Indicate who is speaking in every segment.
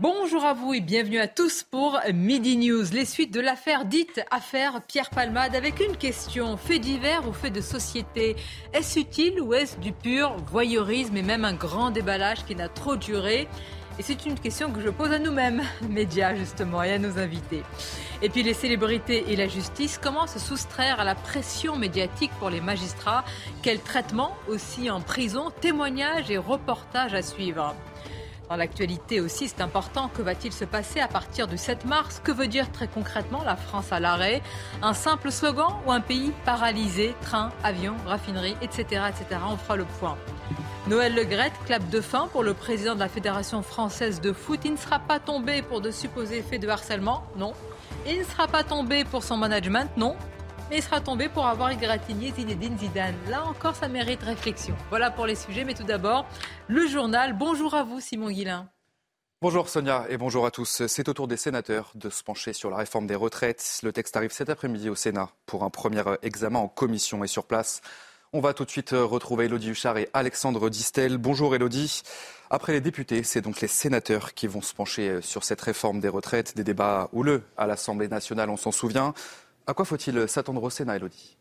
Speaker 1: Bonjour à vous et bienvenue à tous pour Midi News, les suites de l'affaire dite affaire Pierre Palmade avec une question, fait divers ou fait de société Est-ce utile ou est-ce du pur voyeurisme et même un grand déballage qui n'a trop duré? Et c'est une question que je pose à nous-mêmes, médias justement, et à nos invités. Et puis les célébrités et la justice, comment se soustraire à la pression médiatique pour les magistrats Quel traitement aussi en prison? Témoignages et reportages à suivre. Dans l'actualité aussi, c'est important. Que va-t-il se passer à partir du 7 mars? Que veut dire très concrètement la France à l'arrêt? Un simple slogan ou un pays paralysé? Train, avion, raffinerie, etc. etc. On fera le point. Noël Legrette, clap de fin pour le président de la Fédération française de foot. Il ne sera pas tombé pour de supposés faits de harcèlement, non. Il ne sera pas tombé pour son management, non mais il sera tombé pour avoir égratigné Zinedine Zidane. Là encore, ça mérite réflexion. Voilà pour les sujets, mais tout d'abord, le journal. Bonjour à vous, Simon Guillain.
Speaker 2: Bonjour Sonia et bonjour à tous. C'est au tour des sénateurs de se pencher sur la réforme des retraites. Le texte arrive cet après-midi au Sénat pour un premier examen en commission et sur place. On va tout de suite retrouver Elodie Huchard et Alexandre Distel. Bonjour Elodie. Après les députés, c'est donc les sénateurs qui vont se pencher sur cette réforme des retraites. Des débats houleux à l'Assemblée nationale, on s'en souvient. À quoi faut-il s'attendre au Sénat, Elodie?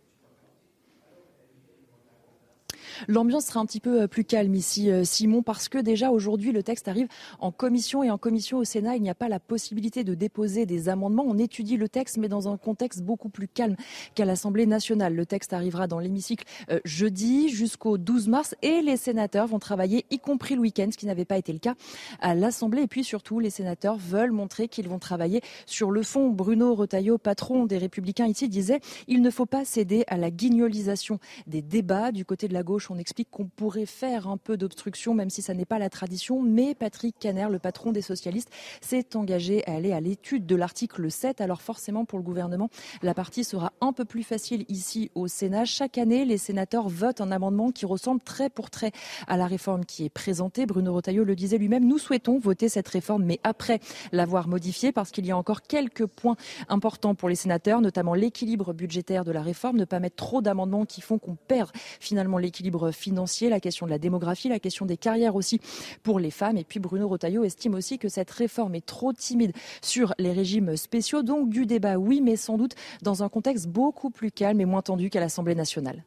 Speaker 3: L'ambiance sera un petit peu euh, plus calme ici, euh, Simon, parce que déjà aujourd'hui, le texte arrive en commission et en commission au Sénat, il n'y a pas la possibilité de déposer des amendements. On étudie le texte, mais dans un contexte beaucoup plus calme qu'à l'Assemblée nationale. Le texte arrivera dans l'hémicycle euh, jeudi jusqu'au 12 mars et les sénateurs vont travailler, y compris le week-end, ce qui n'avait pas été le cas à l'Assemblée. Et puis surtout, les sénateurs veulent montrer qu'ils vont travailler sur le fond. Bruno Retailleau, patron des Républicains ici, disait il ne faut pas céder à la guignolisation des débats du côté de la gauche on explique qu'on pourrait faire un peu d'obstruction, même si ça n'est pas la tradition. Mais Patrick Caner, le patron des socialistes, s'est engagé à aller à l'étude de l'article 7. Alors forcément, pour le gouvernement, la partie sera un peu plus facile ici au Sénat. Chaque année, les sénateurs votent un amendement qui ressemble très pour trait à la réforme qui est présentée. Bruno Retailleau le disait lui-même, nous souhaitons voter cette réforme, mais après l'avoir modifiée, parce qu'il y a encore quelques points importants pour les sénateurs, notamment l'équilibre budgétaire de la réforme, ne pas mettre trop d'amendements qui font qu'on perd finalement l'équilibre financier, la question de la démographie, la question des carrières aussi pour les femmes. Et puis Bruno Rotaillot estime aussi que cette réforme est trop timide sur les régimes spéciaux. Donc du débat, oui, mais sans doute dans un contexte beaucoup plus calme et moins tendu qu'à l'Assemblée nationale.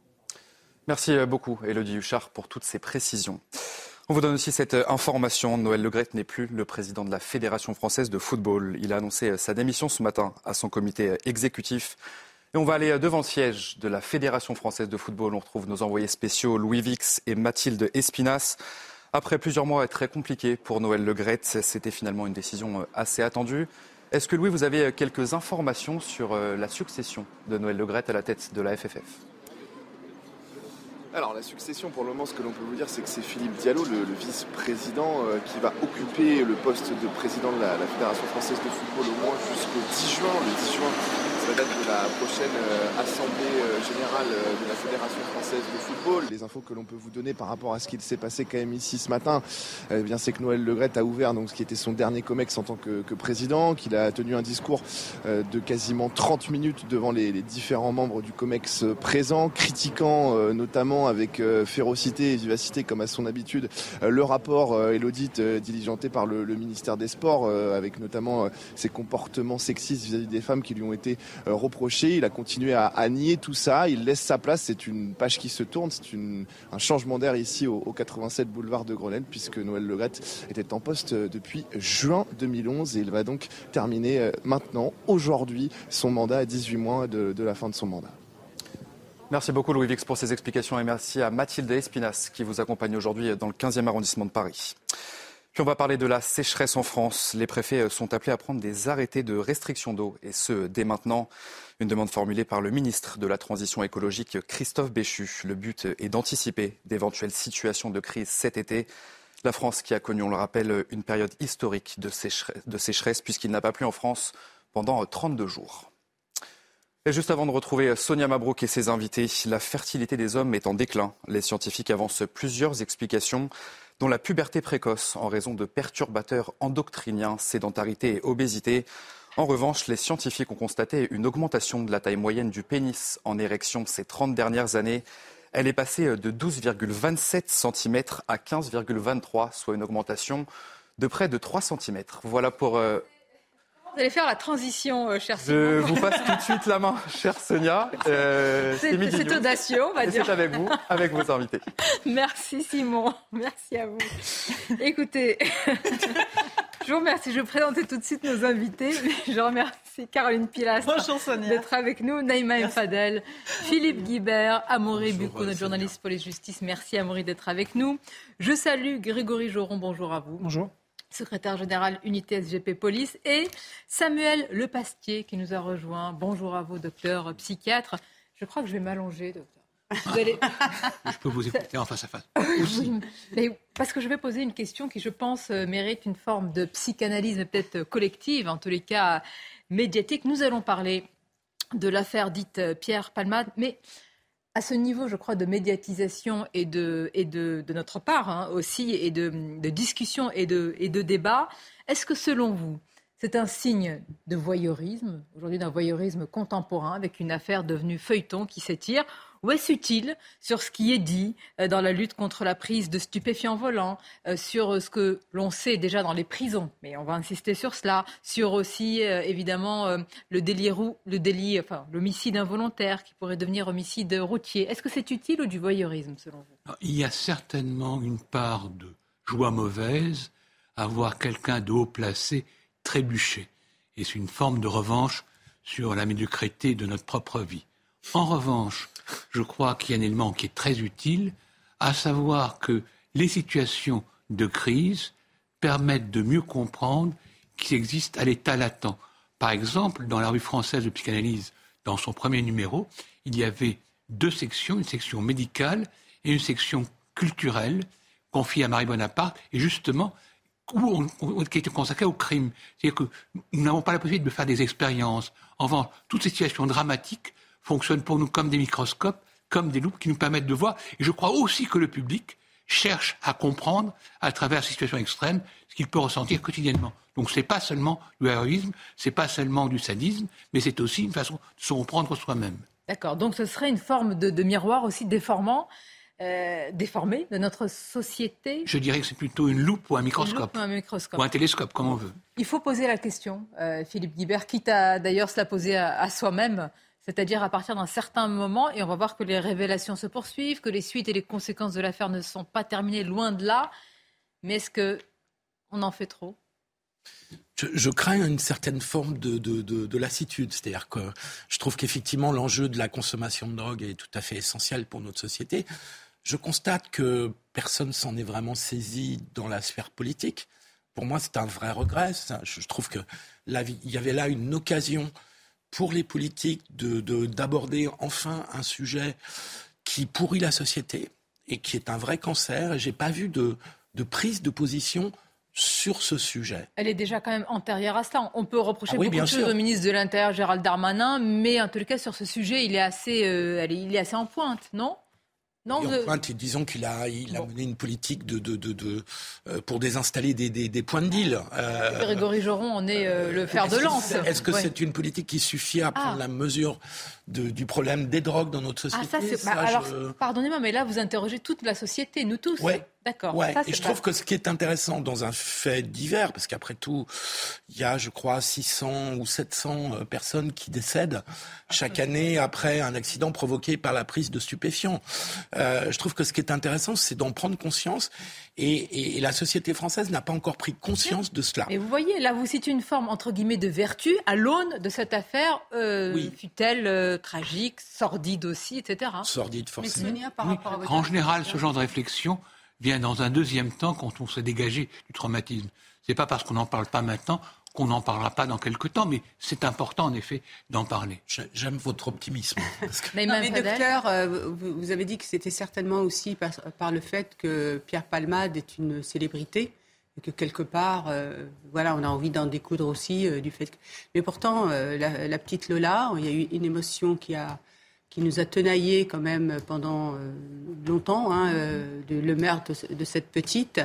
Speaker 2: Merci beaucoup, Elodie Huchard, pour toutes ces précisions. On vous donne aussi cette information. Noël Legrette n'est plus le président de la Fédération française de football. Il a annoncé sa démission ce matin à son comité exécutif. Et on va aller devant le siège de la Fédération française de football. On retrouve nos envoyés spéciaux Louis Vix et Mathilde Espinas. Après plusieurs mois très compliqués pour Noël Legrette, c'était finalement une décision assez attendue. Est-ce que Louis, vous avez quelques informations sur euh, la succession de Noël Legrette à la tête de la FFF
Speaker 4: alors la succession, pour le moment, ce que l'on peut vous dire, c'est que c'est Philippe Diallo, le, vice-président, euh, qui va occuper le poste de président de la, Fédération française de football au moins jusqu'au 10 juin. Le 10 juin, date de la prochaine euh, assemblée euh, générale euh, de la Fédération française de football. Les infos que l'on peut vous donner par rapport à ce qu'il s'est passé quand même ici ce matin, eh bien c'est que Noël Legrette a ouvert donc ce qui était son dernier comex en tant que, président, qu'il a tenu un discours de quasiment 30 minutes devant les, différents membres du comex présents, critiquant notamment avec férocité et vivacité comme à son habitude le rapport et l'audit diligenté par le, ministère des Sports, avec notamment ses comportements sexistes vis à -vis des femmes qui lui ont été euh, reproché. Il a continué à, nier tout ça. Il laisse sa place. C'est une page qui se tourne. C'est un changement d'air ici au, 87 boulevard de Grenelle puisque Noël Legrette était en poste euh, depuis juin 2011 et il va donc terminer euh, maintenant, aujourd'hui, son mandat à 18 mois de, de la fin de son mandat.
Speaker 2: Merci beaucoup Louis Vix pour ces explications et merci à Mathilde Espinas qui vous accompagne aujourd'hui dans le 15e arrondissement de Paris. Puis on va parler de la sécheresse en France. Les préfets sont appelés à prendre des arrêtés de restriction d'eau, et ce, dès maintenant. Une demande formulée par le ministre de la Transition écologique, Christophe Béchu. Le but est d'anticiper d'éventuelles situations de crise cet été. La France qui a connu, on le rappelle, une période historique de sécheresse, de sécheresse puisqu'il n'a pas plu en France pendant 32 jours. Et juste avant de retrouver Sonia Mabrouk et ses invités, la fertilité des hommes est en déclin. Les scientifiques avancent plusieurs explications, dont la puberté précoce en raison de perturbateurs endocriniens, sédentarité et obésité. En revanche, les scientifiques ont constaté une augmentation de la taille moyenne du pénis en érection ces 30 dernières années. Elle est passée de 12,27 cm à 15,23, soit une augmentation de près de 3 cm. Voilà pour euh,
Speaker 1: vous allez faire la transition, euh, cher Simon.
Speaker 2: Je vous passe tout de suite la main, chère Sonia.
Speaker 1: Euh, c'est audacieux, on va dire.
Speaker 2: C'est avec vous, avec vos invités.
Speaker 1: Merci Simon, merci à vous. Écoutez, je vous remercie. Je vais présenter tout de suite nos invités. Je remercie Caroline Pilas d'être avec nous, Naïma Mfadel, Philippe Guibert, Amaury Bucco, notre journaliste police-justice. Merci Amaury d'être avec nous. Je salue Grégory Joron, bonjour à vous.
Speaker 5: Bonjour
Speaker 1: secrétaire général unité SGP Police, et Samuel Lepastier qui nous a rejoint. Bonjour à vous, docteur psychiatre. Je crois que je vais m'allonger, docteur.
Speaker 5: Vous allez... je peux vous écouter en face à face.
Speaker 1: parce que je vais poser une question qui, je pense, euh, mérite une forme de psychanalyse peut-être collective, en tous les cas médiatique. Nous allons parler de l'affaire dite euh, Pierre Palmade, mais à ce niveau, je crois, de médiatisation et de, notre part hein, aussi, et de, de, discussion et de, et de débat, est-ce que selon vous, c'est un signe de voyeurisme, aujourd'hui d'un voyeurisme contemporain, avec une affaire devenue feuilleton qui s'étire ou est-ce utile sur ce qui est dit euh, dans la lutte contre la prise de stupéfiants volants, euh, sur ce que l'on sait déjà dans les prisons, mais on va insister sur cela, sur aussi euh, évidemment le délit, le délit, enfin l'homicide involontaire qui pourrait devenir homicide routier. Est-ce que c'est utile ou du voyeurisme selon vous?
Speaker 5: Il y a certainement une part de joie mauvaise à voir quelqu'un de haut placé trébucher. Et c'est une forme de revanche sur la médiocrité de notre propre vie. En revanche, je crois qu'il y a un élément qui est très utile, à savoir que les situations de crise permettent de mieux comprendre qu'il existe à l'état latent. Par exemple, dans la revue française de psychanalyse, dans son premier numéro, il y avait deux sections, une section médicale et une section culturelle confiée à Marie Bonaparte, et justement, où on, qui était consacrée au crime. C'est-à-dire que nous n'avons pas la possibilité de faire des expériences. En revanche, toutes ces situations dramatiques fonctionnent pour nous comme des microscopes, comme des loupes qui nous permettent de voir. Et je crois aussi que le public cherche à comprendre, à travers ces situations extrêmes, ce qu'il peut ressentir quotidiennement. Donc ce n'est pas seulement du héroïsme, ce n'est pas seulement du sadisme, mais c'est aussi une façon de se comprendre soi-même.
Speaker 1: D'accord. Donc ce serait une forme de, miroir aussi déformant. Euh, déformé de notre société?
Speaker 5: Je dirais que c'est plutôt une loupe ou un microscope.
Speaker 1: ou un microscope.
Speaker 5: Ou un télescope, comme on veut.
Speaker 1: Il faut poser la question, euh, Philippe Guibert, quitte à d'ailleurs se la poser à soi-même c'est-à-dire à partir d'un certain moment, et on va voir que les révélations se poursuivent, que les suites et les conséquences de l'affaire ne sont pas terminées, loin de là. Mais est-ce qu'on en fait trop?
Speaker 6: Je, crains une certaine forme de, lassitude. C'est-à-dire que je trouve qu'effectivement l'enjeu de la consommation de drogue est tout à fait essentiel pour notre société. Je constate que personne s'en est vraiment saisi dans la sphère politique. Pour moi, c'est un vrai regret. Je trouve qu'il y avait là une occasion pour les politiques d'aborder de, enfin un sujet qui pourrit la société et qui est un vrai cancer. Et j'ai pas vu de, de prise de position sur ce sujet.
Speaker 1: Elle est déjà quand même antérieure à cela. On peut reprocher ah beaucoup de choses au ministre de l'Intérieur, Gérald Darmanin, mais en tout cas, sur ce sujet, il est assez, euh, il est assez en pointe, non?
Speaker 6: Non, disons qu'il a, il a mené une politique de, de, de, euh, pour désinstaller des, des, des points de deal.
Speaker 1: Euh, Grégory Joron en est euh, le fer de lance.
Speaker 6: Est-ce que c'est une politique qui suffit à prendre ah. la mesure du problème des drogues dans notre société?
Speaker 1: ah, ça, bah, alors, pardonnez-moi, mais là, vous interrogez toute la société, nous tous.
Speaker 6: Ouais. D'accord. Ouais. et je trouve que ce qui est intéressant dans un fait divers, parce qu'après tout, il y a, je crois, 600 ou 700 personnes qui décèdent chaque année après un accident provoqué par la prise de stupéfiants. Euh, je trouve que ce qui est intéressant, c'est d'en prendre conscience. Et, la société française n'a pas encore pris conscience de cela.
Speaker 1: Et vous voyez, là, vous citez une forme, entre guillemets, de vertu à l'aune de cette affaire, euh, fut-elle euh, tragique, sordide aussi, etc.
Speaker 6: Sordide, forcément.
Speaker 5: En général, ce genre de réflexion vient dans un deuxième temps quand on s'est dégagé du traumatisme. C'est pas parce qu'on n'en parle pas maintenant qu'on n'en parlera pas dans quelques temps, mais c'est important en effet d'en parler.
Speaker 6: J'aime votre optimisme.
Speaker 7: mais, docteur, euh, vous avez dit que c'était certainement aussi par, le fait que Pierre Palmade est une célébrité et que quelque part, euh, voilà, on a envie d'en découdre aussi du fait que... Mais pourtant, la, petite Lola, il y a eu une émotion qui a qui nous a tenaillé quand même pendant longtemps, hein, de, le meurtre de, cette petite,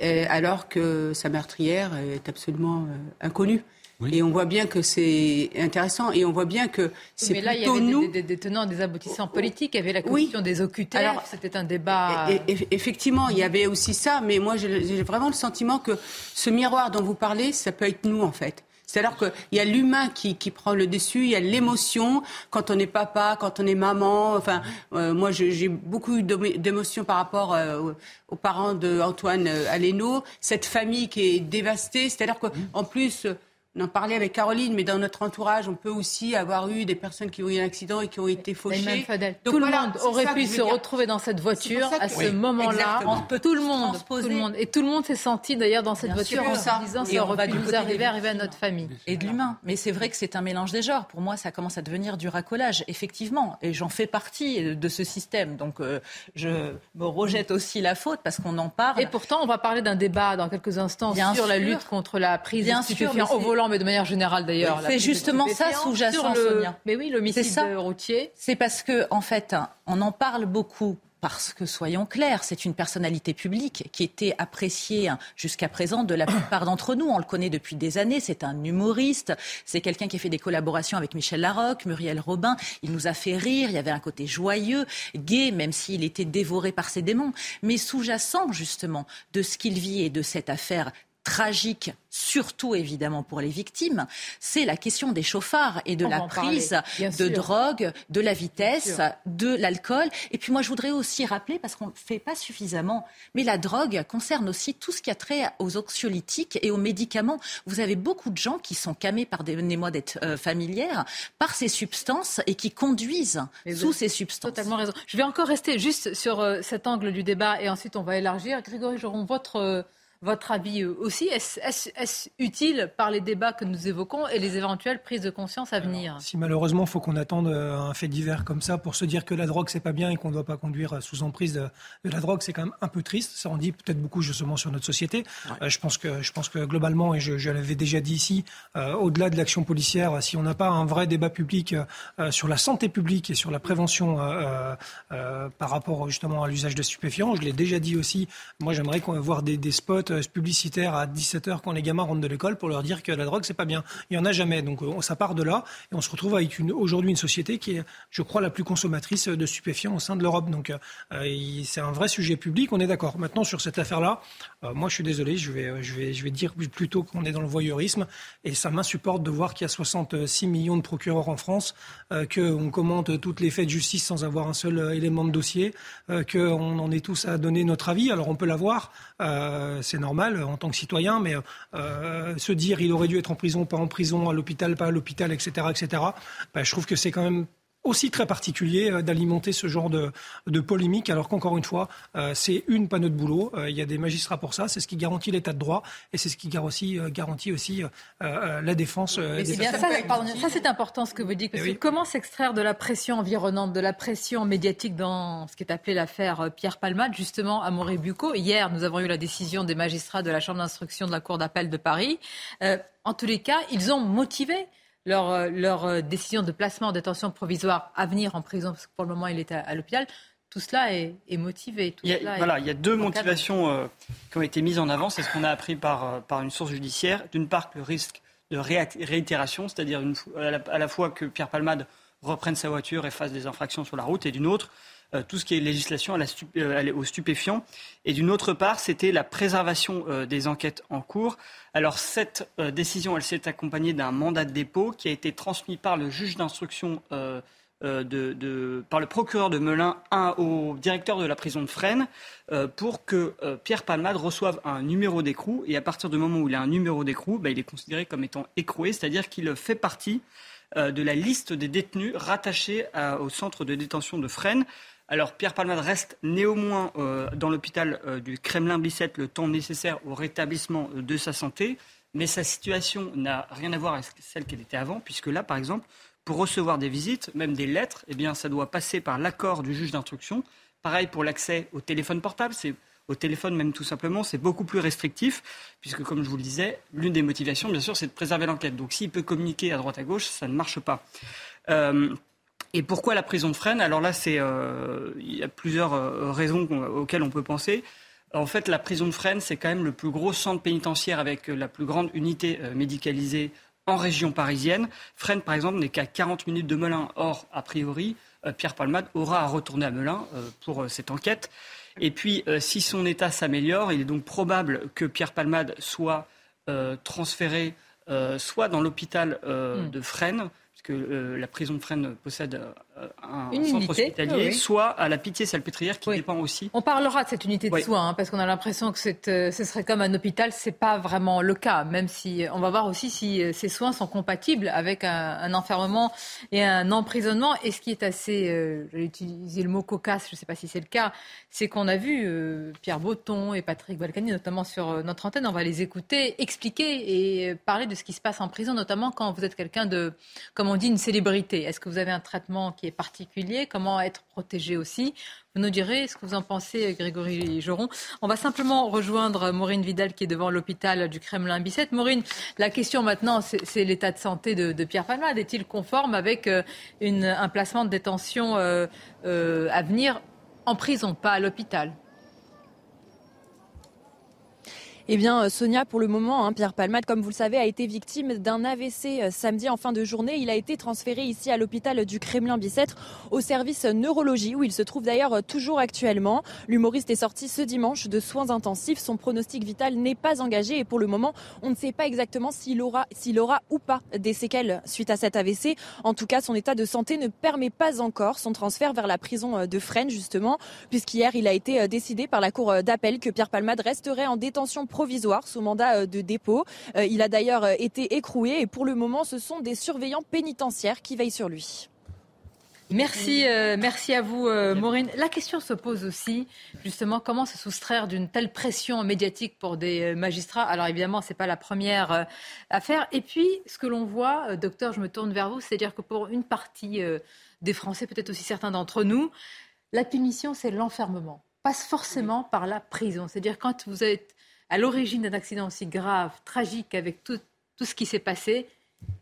Speaker 7: alors que sa meurtrière est absolument inconnue. Et on voit bien que c'est intéressant et on voit bien que c'est
Speaker 1: plutôt nous... Mais là, il y avait des, des, tenants, des aboutissants politiques. Il y avait la question des OQTF. C'était un débat...
Speaker 7: effectivement, il y avait aussi ça. Mais moi, j'ai vraiment le sentiment que ce miroir dont vous parlez, ça peut être nous, en fait. C'est-à-dire qu'il y a l'humain qui, qui, prend le dessus, il y a l'émotion quand on est papa, quand on est maman. Enfin, euh, moi, j'ai beaucoup d'émotions par rapport euh, aux parents d'Antoine Aleno, cette famille qui est dévastée. C'est-à-dire qu'en plus on en parlait avec Caroline, mais dans notre entourage, on peut aussi avoir eu des personnes qui ont eu un accident et qui ont été fauchées.
Speaker 1: tout le monde aurait pu se retrouver dans cette voiture à ce moment-là. Tout le monde, tout le monde, et tout le monde s'est senti d'ailleurs dans cette voiture en se disant ça aurait pu nous arriver, arriver à notre famille.
Speaker 8: Et de l'humain. Mais c'est vrai que c'est un mélange des genres. Pour moi, ça commence à devenir du racolage, effectivement. Et j'en fais partie de ce système. Donc, euh, je me rejette aussi la faute parce qu'on en parle.
Speaker 1: Et pourtant, on va parler d'un débat dans quelques instants sur la lutte contre la prise de stupéfiants au volant mais de manière générale d'ailleurs.
Speaker 8: C'est justement ça sous-jacent, Sonia.
Speaker 1: Mais oui, l'homicide routier.
Speaker 8: C'est parce que, en fait, on en parle beaucoup parce que, soyons clairs, c'est une personnalité publique qui était appréciée jusqu'à présent de la plupart d'entre nous. On le connaît depuis des années. C'est un humoriste. C'est quelqu'un qui a fait des collaborations avec Michel Larocque, Muriel Robin. Il nous a fait rire. Il y avait un côté joyeux, gai, même s'il était dévoré par ses démons. Mais sous-jacent, justement, de ce qu'il vit et de cette affaire tragique, surtout évidemment pour les victimes, c'est la question des chauffards et de la prise de drogue, de la vitesse, de l'alcool. Et puis moi, je voudrais aussi rappeler, parce qu'on ne fait pas suffisamment, mais la drogue concerne aussi tout ce qui a trait aux anxiolytiques et aux médicaments. Vous avez beaucoup de gens qui sont camés, pardonnez-moi d'être euh, familière, par ces substances et qui conduisent sous ces substances.
Speaker 1: Totalement raison. Je vais encore rester juste sur euh, cet angle du débat et ensuite on va élargir. Grégory Joron, votre... Euh, votre avis euh, aussi Est-ce utile par les débats que nous évoquons et les éventuelles prises de conscience à venir
Speaker 9: Si malheureusement, il faut qu'on attende euh, un fait divers comme ça pour se dire que la drogue, c'est pas bien et qu'on ne doit pas conduire sous emprise de, la drogue, c'est quand même un peu triste. Ça en dit peut-être beaucoup justement sur notre société. Euh, je, pense que, je pense que globalement, et je, l'avais déjà dit ici, au-delà de l'action policière, si on n'a pas un vrai débat public sur la santé publique et sur la prévention par rapport justement à l'usage de stupéfiants, je l'ai déjà dit aussi, moi j'aimerais qu'on voir des, des spots publicitaire à 17h quand les gamins rentrent de l'école pour leur dire que la drogue, c'est pas bien. Il n'y en a jamais. Donc ça part de là et on se retrouve avec aujourd'hui une société qui est, je crois, la plus consommatrice de stupéfiants au sein de l'Europe. Donc euh, c'est un vrai sujet public, on est d'accord. Maintenant, sur cette affaire-là, euh, moi je suis désolé, je vais, je vais, je vais dire plutôt qu'on est dans le voyeurisme et ça m'insupporte de voir qu'il y a 66 millions de procureurs en France, euh, qu'on commente toutes les faits de justice sans avoir un seul élément de dossier, qu'on en est tous à donner notre avis. Alors on peut l'avoir, normal en tant que citoyen, mais euh, se dire il aurait dû être en prison, pas en prison, à l'hôpital, pas à l'hôpital, etc., etc. Bah, je trouve que c'est quand même aussi très particulier euh, d'alimenter ce genre de, de polémique, alors qu'encore une fois, euh, c'est une panneau de boulot. il y a des magistrats pour ça. C'est ce qui garantit l'état de droit et c'est ce qui garantit, garantit aussi la défense.
Speaker 1: des bien ça, ça c'est important ce que vous dites. Parce eh comment s'extraire de la pression environnante, de la pression médiatique dans ce qui est appelé l'affaire Pierre Palmade, justement à Montrébucco Hier, nous avons eu la décision des magistrats de la Chambre d'instruction de la Cour d'appel de Paris. en tous les cas, ils ont motivé leur, euh, leur euh, décision de placement en détention provisoire à venir en prison, parce que pour le moment il est à, l'hôpital, tout cela est, motivé.
Speaker 10: il, y a, voilà, il y a deux motivations euh, qui ont été mises en avant. C'est ce qu'on a appris par, par une source judiciaire. D'une part, le risque de réitération, c'est-à-dire à, la fois que Pierre Palmade reprenne sa voiture et fasse des infractions sur la route, et d'une autre, euh, tout ce qui est législation à la euh, aux stupéfiants. Et d'une autre part, c'était la préservation euh, des enquêtes en cours. Alors cette décision, elle s'est accompagnée d'un mandat de dépôt qui a été transmis par le juge d'instruction. De, par le procureur de Melun au directeur de la prison de Fresnes pour que Pierre Palmade reçoive un numéro d'écrou. Et à partir du moment où il a un numéro d'écrou, bah, il est considéré comme étant écroué, c'est-à-dire qu'il fait partie de la liste des détenus rattachés au centre de détention de Fresnes. Alors Pierre Palmade reste néanmoins euh, dans l'hôpital euh, du Kremlin-Bicêtre le temps nécessaire au rétablissement euh, de sa santé, mais sa situation n'a rien à voir avec celle qu'elle était avant, puisque là, par exemple, pour recevoir des visites, même des lettres, eh bien, ça doit passer par l'accord du juge d'instruction. Pareil pour l'accès au téléphone portable. au téléphone même tout simplement, c'est beaucoup plus restrictif, puisque comme je vous le disais, l'une des motivations, bien sûr, c'est de préserver l'enquête. Donc s'il peut communiquer à droite à gauche, ça ne marche pas. Et pourquoi la prison de Fresnes Alors là, c'est, euh, il y a plusieurs euh, raisons auxquelles on peut penser. En fait, la prison de Fresnes, c'est quand même le plus gros centre pénitentiaire avec la plus grande unité médicalisée en région parisienne. Fresnes, par exemple, n'est qu'à 40 minutes de Melun. Or, a priori, Pierre Palmade aura à retourner à Melun pour cette enquête. Et puis, euh, si son état s'améliore, il est donc probable que Pierre Palmade soit euh, transféré euh, soit dans l'hôpital hmm. de Fresnes, que euh, la prison de Fresnes possède euh, un centre hospitalier, soit à la Pitié-Salpêtrière qui dépend aussi.
Speaker 1: On parlera de cette unité de soins, hein, parce qu'on a l'impression que euh, ce serait comme un hôpital. Ce n'est pas vraiment le cas, même si on va voir aussi si ces soins sont compatibles avec un, enfermement et un emprisonnement. Et ce qui est assez, je vais utiliser le mot cocasse, je ne sais pas si c'est le cas, c'est qu'on a vu Pierre Botton et Patrick Balkany, notamment sur notre antenne, on va les écouter, expliquer et parler de ce qui se passe en prison, notamment quand vous êtes quelqu'un de, comme on dit une célébrité. Est-ce que vous avez un traitement qui est particulier Comment être protégé aussi Vous nous direz ce que vous en pensez, Grégory Joron. On va simplement rejoindre Maureen Vidal qui est devant l'hôpital du Kremlin-Bicêtre. Maureen, la question maintenant, c'est l'état de santé de, Pierre Palmade. Est-il conforme avec euh, un placement de détention euh, euh, à venir en prison, pas à l'hôpital?
Speaker 11: Eh bien, euh, Sonia, pour le moment, hein, Pierre Palmade, comme vous le savez, a été victime d'un AVC euh, samedi en fin de journée. Il a été transféré ici à l'hôpital du Kremlin-Bicêtre au service neurologie où il se trouve d'ailleurs euh, toujours actuellement. L'humoriste est sorti ce dimanche de soins intensifs. Son pronostic vital n'est pas engagé et pour le moment, on ne sait pas exactement s'il aura, s'il aura ou pas des séquelles suite à cet AVC. En tout cas, son état de santé ne permet pas encore son transfert vers la prison de Fresnes, justement, puisqu'hier, il a été décidé par la cour d'appel que Pierre Palmade resterait en détention provisoire sous mandat euh, de dépôt. Euh, il a d'ailleurs euh, été écroué et pour le moment, ce sont des surveillants pénitentiaires qui veillent sur lui.
Speaker 1: Merci, merci à vous, Maureen. La question se pose aussi, justement, comment se soustraire d'une telle pression médiatique pour des magistrats? Alors évidemment, ce n'est pas la première affaire. Et puis, ce que l'on voit, docteur, je me tourne vers vous, c'est-à-dire que pour une partie des Français, peut-être aussi certains d'entre nous, la punition, c'est l'enfermement. Passe forcément par la prison. C'est-à-dire quand vous êtes à l'origine d'un accident aussi grave, tragique, avec tout, tout ce qui s'est passé,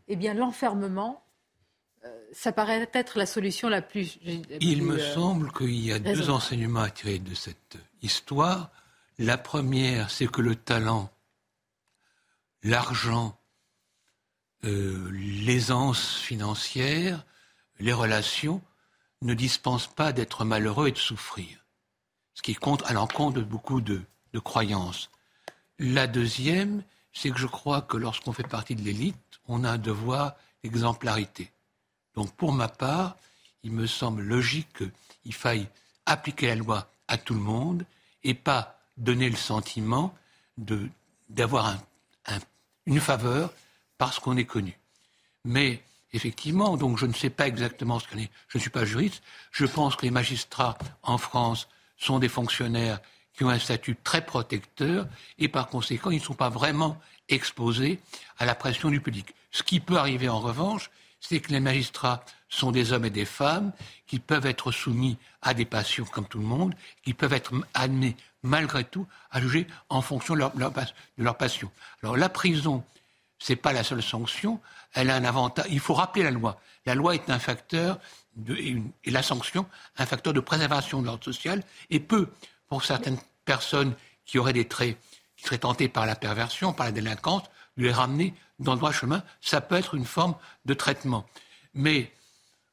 Speaker 1: eh bien l'enfermement, euh, ça paraît être la solution la plus.
Speaker 5: Il me euh, semble qu'il y a deux enseignements à tirer de cette histoire. La première, c'est que le talent, l'argent, euh, l'aisance financière, les relations ne dispensent pas d'être malheureux et de souffrir. Ce qui compte à l'encontre de beaucoup de croyances. La deuxième, c'est que je crois que lorsqu'on fait partie de l'élite, on a un devoir d'exemplarité. Donc pour ma part, il me semble logique qu'il faille appliquer la loi à tout le monde et pas donner le sentiment d'avoir une faveur parce qu'on est connu. Mais effectivement, donc je ne sais pas exactement ce qu'on est. Je ne suis pas juriste. Je pense que les magistrats en France sont des fonctionnaires qui ont un statut très protecteur et par conséquent, ils ne sont pas vraiment exposés à la pression du public. Ce qui peut arriver en revanche, c'est que les magistrats sont des hommes et des femmes qui peuvent être soumis à des passions comme tout le monde, qui peuvent être amenés malgré tout à juger en fonction de leur, de leur passion. Alors la prison, c'est pas la seule sanction, elle a un avantage. Il faut rappeler la loi. La loi est un facteur et, la sanction un facteur de préservation de l'ordre social et peut pour certaines personnes qui auraient des traits, qui seraient tentées par la perversion, par la délinquance, de les ramener dans le droit chemin. Ça peut être une forme de traitement. Mais,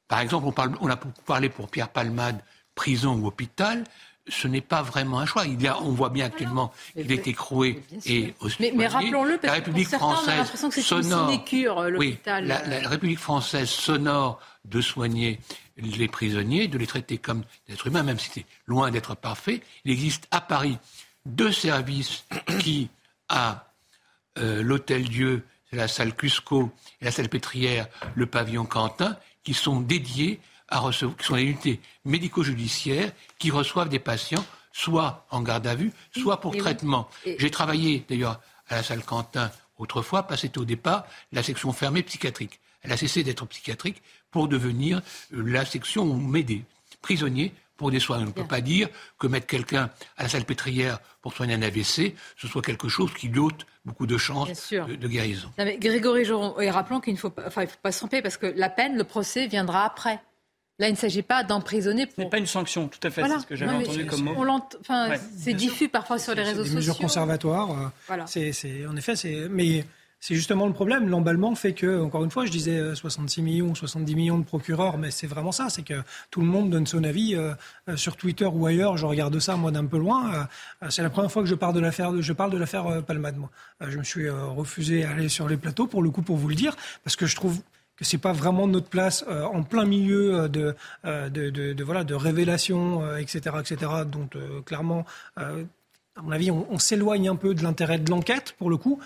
Speaker 5: par exemple, on, parle, on a parlé pour Pierre Palmade, prison ou hôpital ce n'est pas vraiment un choix. Il y a, on voit bien actuellement qu'il est écroué et
Speaker 1: Mais, mais rappelons-le, parce la République française sonore, l'hôpital.
Speaker 5: la, la, République française sonore de soigner les prisonniers, de les traiter comme des êtres humains, même si c'est loin d'être parfait. Il existe à Paris deux services qui, à euh, l'Hôtel Dieu, c'est la salle Cusco et la salle Pétrière, le pavillon Quentin, qui sont dédiés à recevoir, qui sont des unités médico-judiciaires qui reçoivent des patients soit en garde à vue, soit pour traitement. J'ai travaillé d'ailleurs à la salle Quentin autrefois, parce que c'était au départ la section fermée psychiatrique. Elle a cessé d'être psychiatrique pour devenir euh, la section où on met des prisonniers pour des soins. On ne peut pas dire que mettre quelqu'un à la salle pétrière pour soigner un AVC, ce soit quelque chose qui dote beaucoup de chances de, guérison.
Speaker 1: Grégory Joron, et rappelons qu'il ne faut pas, enfin, il faut pas se tromper parce que la peine, le procès viendra après. Là, il ne s'agit pas d'emprisonner
Speaker 10: pour. Ce n'est pas une sanction, tout à fait. C'est ce que j'avais entendu comme mot.
Speaker 1: Enfin, c'est diffus parfois sur les réseaux sociaux.
Speaker 9: Des mesures conservatoires. Euh, voilà. C'est, en effet, c'est. Mais c'est justement le problème. L'emballement fait que, encore une fois, je disais 66 euh, millions, 70 millions de procureurs, mais c'est vraiment ça. C'est que tout le monde donne son avis euh, sur Twitter ou ailleurs. Je regarde ça, moi, d'un peu loin. c'est la première fois que je parle de l'affaire, je parle de l'affaire Palmade, moi. je me suis refusé à aller sur les plateaux, pour le coup, pour vous le dire, parce que je trouve que c'est pas vraiment notre place euh, en plein milieu euh, de, euh, de, voilà de révélations, etc., etc. dont clairement, à mon avis, on s'éloigne un peu de l'intérêt de l'enquête pour le coup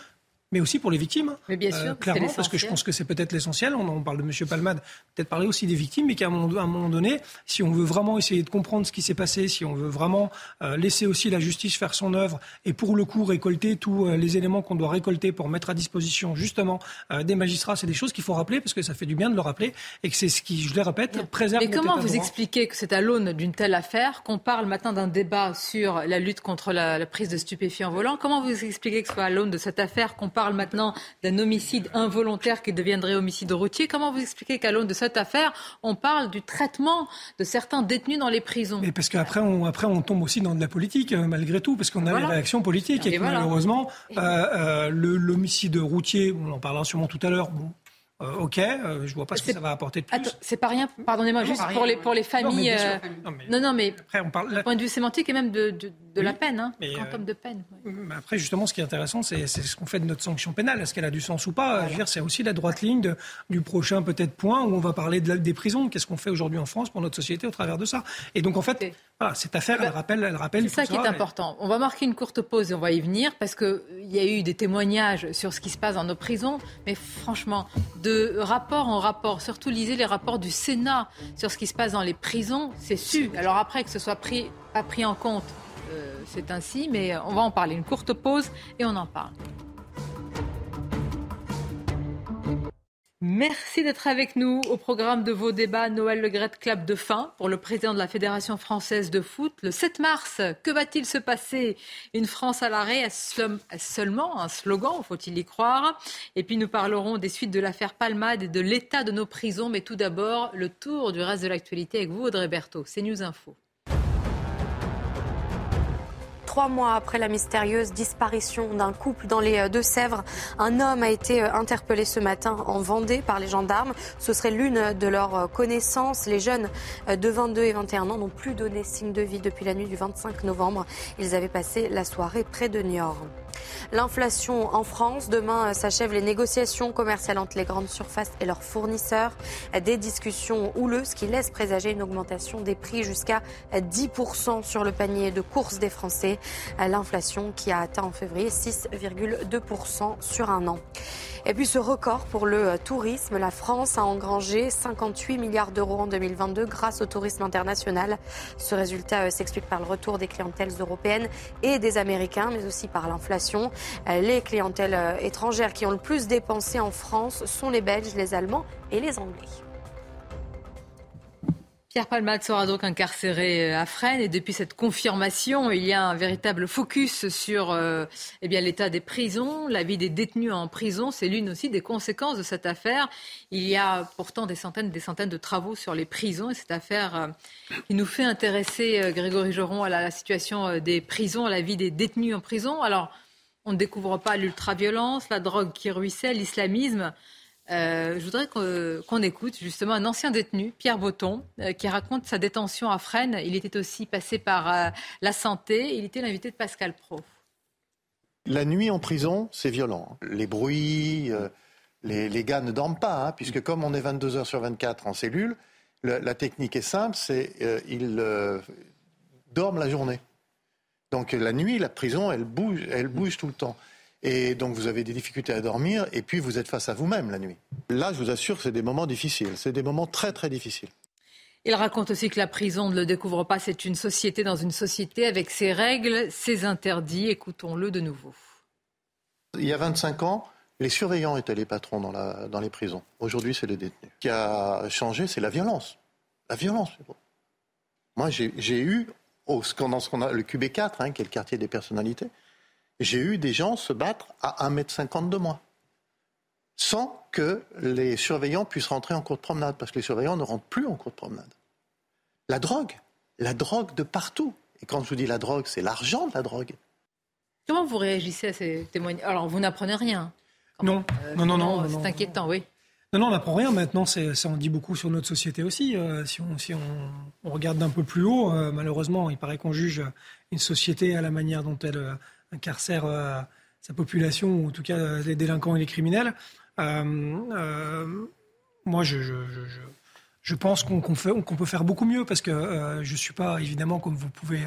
Speaker 9: mais aussi pour les victimes.
Speaker 1: Mais bien sûr,
Speaker 9: clairement, parce que je pense que c'est peut-être l'essentiel. On, parle de M. Palmade, peut-être parler aussi des victimes, mais qu'à un, moment donné, si on veut vraiment essayer de comprendre ce qui s'est passé, si on veut vraiment laisser aussi la justice faire son œuvre, et pour le coup récolter tous les éléments qu'on doit récolter pour mettre à disposition justement des magistrats, c'est des choses qu'il faut rappeler, parce que ça fait du bien de le rappeler, et que c'est ce qui, je le répète, préserve.
Speaker 1: Mais comment vous expliquez que c'est à l'aune d'une telle affaire qu'on parle maintenant d'un débat sur la lutte contre la, la prise de stupéfiants volants? Comment vous expliquez que ce soit à l'aune de cette affaire qu'on parle parle maintenant d'un homicide involontaire qui deviendrait homicide routier. Comment vous expliquez qu'à l'aune de cette affaire, on parle du traitement de certains détenus dans les prisons?
Speaker 9: Mais parce qu'après, on, après, on tombe aussi dans de la politique, euh, malgré tout, parce qu'on a des réactions politiques. Et, malheureusement, euh, euh, l'homicide routier, on en parlera sûrement tout à l'heure, bon, euh, ok, euh, je vois pas ce que ça va apporter de plus.
Speaker 1: C'est pas rien, pardonnez-moi, juste pour, les, pour les familles. Euh, non, non, mais, après, on parle... point de vue sémantique et même de, de, la peine, hein, quantum de peine.
Speaker 9: Après, justement, ce qui est intéressant, c'est ce qu'on fait de notre sanction pénale. Est-ce qu'elle a du sens ou pas? C'est aussi la droite ligne du prochain peut-être point où on va parler de des prisons. Qu'est-ce qu'on fait aujourd'hui en France pour notre société au travers de ça? Et donc, en fait, voilà, cette affaire, elle rappelle, elle rappelle.
Speaker 1: C'est ça qui est important. On va marquer une courte pause et on va y venir parce qu'il y a eu des témoignages sur ce qui se passe dans nos prisons, mais franchement, de rapport en rapport, surtout lisez les rapports du Sénat sur ce qui se passe dans les prisons, c'est su. Alors après que ce soit pris, pas pris en compte, euh, c'est ainsi, mais on va en parler. Une courte pause et on en parle. Merci d'être avec nous au programme de vos débats. Noël Legrette clap de fin pour le président de la Fédération française de foot. Le 7 mars, que va-t-il se passer? Une France à l'arrêt, seulement un slogan, faut-il y croire? Et puis nous parlerons des suites de l'affaire Palmade et de l'état de nos prisons. Mais tout d'abord, le tour du reste de l'actualité avec vous, Audrey Berthaud. C'est News Info.
Speaker 12: Trois mois après la mystérieuse disparition d'un couple dans les euh, Deux-Sèvres, un homme a été euh, interpellé ce matin en Vendée par les gendarmes. Ce serait l'une de leurs euh, connaissances. Les jeunes de 22 et 21 ans n'ont plus donné signe de vie depuis la nuit du 25 novembre. Ils avaient passé la soirée près de Niort. L'inflation en France. Demain euh, s'achèvent les négociations commerciales entre les grandes surfaces et leurs fournisseurs. Des discussions houleuses qui laissent présager une augmentation des prix jusqu'à 10% sur le panier de courses des Français. L'inflation qui a atteint en février 6,2% sur un an. Et puis ce record pour le euh, tourisme, la France a engrangé 58 milliards d'euros en 2022 grâce au tourisme international. Ce résultat euh, s'explique par le retour des clientèles européennes et des Américains, mais aussi par l'inflation. Euh, les clientèles étrangères qui ont le plus dépensé en France sont les Belges, les Allemands et les Anglais.
Speaker 1: Pierre Palmade sera donc incarcéré euh, à Fresnes et depuis cette confirmation, il y a un véritable focus sur euh, eh l'état des prisons, la vie des détenus en prison. C'est l'une aussi des conséquences de cette affaire. Il y a pourtant des centaines, des centaines de travaux sur les prisons et cette affaire euh, qui nous fait intéresser Grégory Joron à la, situation des prisons, à la vie des détenus en prison. Alors, on ne découvre pas l'ultraviolence, la drogue qui ruisselle, l'islamisme. Euh, je voudrais qu'on écoute justement un ancien détenu, Pierre Botton, euh, qui raconte sa détention à Fresnes. Il était aussi passé par euh, la santé. Il était l'invité de Pascal Pro.
Speaker 13: La nuit en prison, c'est violent. Les bruits, les, gars ne dorment pas, hein, puisque comme on est 22 heures sur 24 en cellule, la technique est simple, c'est ils dorment la journée. Donc la nuit, la prison, elle bouge, elle bouge tout le temps. Et donc vous avez des difficultés à dormir et puis vous êtes face à vous-même la nuit. Là, je vous assure que c'est des moments difficiles. C'est des moments très très difficiles.
Speaker 1: Il raconte aussi que la prison ne le découvre pas. C'est une société dans une société avec ses règles, ses interdits. Écoutons-le de nouveau.
Speaker 13: Il y a 25 ans, les surveillants étaient les patrons dans, la, dans les prisons. Aujourd'hui, c'est les détenus. Ce qui a changé, c'est la violence. La violence. Moi, j'ai eu, au, dans ce qu'on a, le QB4, hein, qui est le quartier des personnalités, j'ai eu des gens se battre à 1m50 de moi, sans que les surveillants puissent rentrer en cours de promenade, parce que les surveillants ne rentrent plus en cours de promenade. La drogue, la drogue de partout. Et quand je vous dis la drogue, c'est l'argent de la drogue.
Speaker 1: Comment vous réagissez à ces témoignages? Alors, vous n'apprenez rien
Speaker 9: non. Euh, non. non, non,
Speaker 1: C'est inquiétant, oui.
Speaker 9: Non, non, on n'apprend rien. Maintenant, ça en dit beaucoup sur notre société aussi. Euh, si on, si on, regarde d'un peu plus haut, euh, malheureusement, il paraît qu'on juge une société à la manière dont elle incarcère sa population, ou en tout cas les délinquants et les criminels. moi, je, je, je, pense qu'on peut faire beaucoup mieux parce que je ne suis pas, évidemment, comme vous pouvez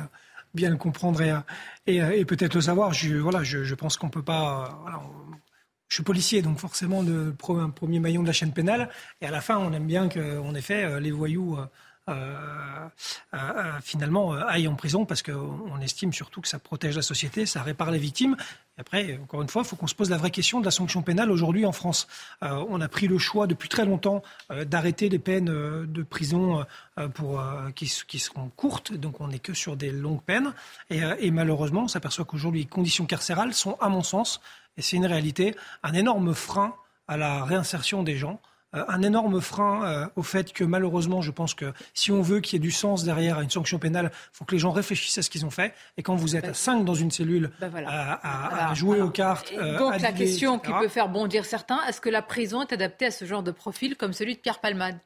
Speaker 9: bien le comprendre et, et, peut-être le savoir, je, voilà, je, pense qu'on ne peut pas. Je suis policier, donc forcément le premier maillon de la chaîne pénale. Et à la fin, on aime bien qu'en effet, euh, les voyous euh, euh, finalement aillent en prison parce qu'on estime surtout que ça protège la société, ça répare les victimes. Et après, encore une fois, il faut qu'on se pose la vraie question de la sanction pénale aujourd'hui en France. on a pris le choix depuis très longtemps d'arrêter les peines de prison qui, seront courtes, donc on n'est que sur des longues peines. Et, malheureusement, on s'aperçoit qu'aujourd'hui, les conditions carcérales sont, à mon sens, et c'est une réalité, un énorme frein à la réinsertion des gens, euh, un énorme frein euh, au fait que malheureusement, je pense que si on veut qu'il y ait du sens derrière une sanction pénale, il faut que les gens réfléchissent à ce qu'ils ont fait. Et quand vous êtes à 5 dans une cellule
Speaker 1: ben
Speaker 9: à, jouer aux cartes,
Speaker 1: euh, donc la question qui peut faire bondir certains, est-ce que la prison est adaptée à ce genre de profil comme celui de Pierre Palmade?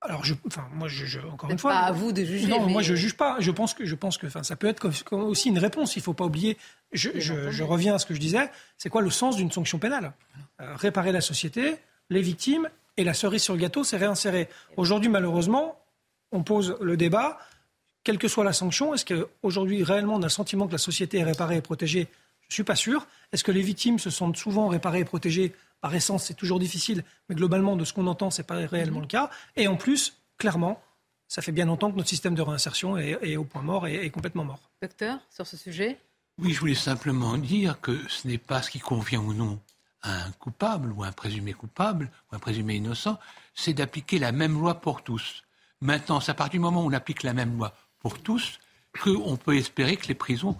Speaker 9: Alors, je, enfin, moi, je, encore une fois.
Speaker 1: Pas à vous de juger.
Speaker 9: Non, moi, je juge pas. Je pense que, je pense que, enfin, ça peut être aussi une réponse. Il faut pas oublier. Je, je reviens à ce que je disais. C'est quoi le sens d'une sanction pénale? Euh, Réparer la société, les victimes, et la cerise sur le gâteau, c'est réinsérer. Aujourd'hui, malheureusement, on pose le débat. Quelle que soit la sanction, est-ce qu'aujourd'hui, réellement, on a le sentiment que la société est réparée et protégée? Je ne suis pas sûr. Est-ce que les victimes se sentent souvent réparées et protégées? Par essence, c'est toujours difficile, mais globalement, de ce qu'on entend, ce n'est pas réellement le cas. Et en plus, clairement, ça fait bien longtemps que notre système de réinsertion est, au point mort et est complètement mort.
Speaker 1: Docteur, sur ce sujet?
Speaker 5: Oui, je voulais simplement dire que ce n'est pas ce qui convient ou non un coupable ou un présumé coupable ou un présumé innocent, c'est d'appliquer la même loi pour tous. Maintenant, c'est à partir du moment où on applique la même loi pour tous qu'on peut espérer que les prisons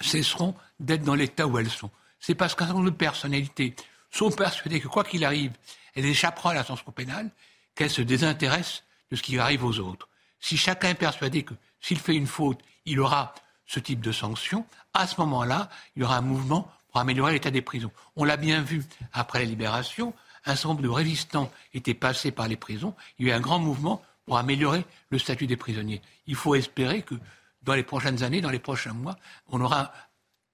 Speaker 5: cesseront d'être dans l'état où elles sont c'est parce qu'un certain nombre de personnalités sont persuadées que quoi qu'il arrive, elles échapperont à la sanction pénale, qu'elles se désintéressent de ce qui arrive aux autres. Si chacun est persuadé que s'il fait une faute, il aura ce type de sanction, à ce moment-là, il y aura un mouvement améliorer l'état des prisons. On l'a bien vu après la libération, un certain nombre de résistants étaient passés par les prisons, il y a eu un grand mouvement pour améliorer le statut des prisonniers. Il faut espérer que dans les prochaines années, dans les prochains mois, on aura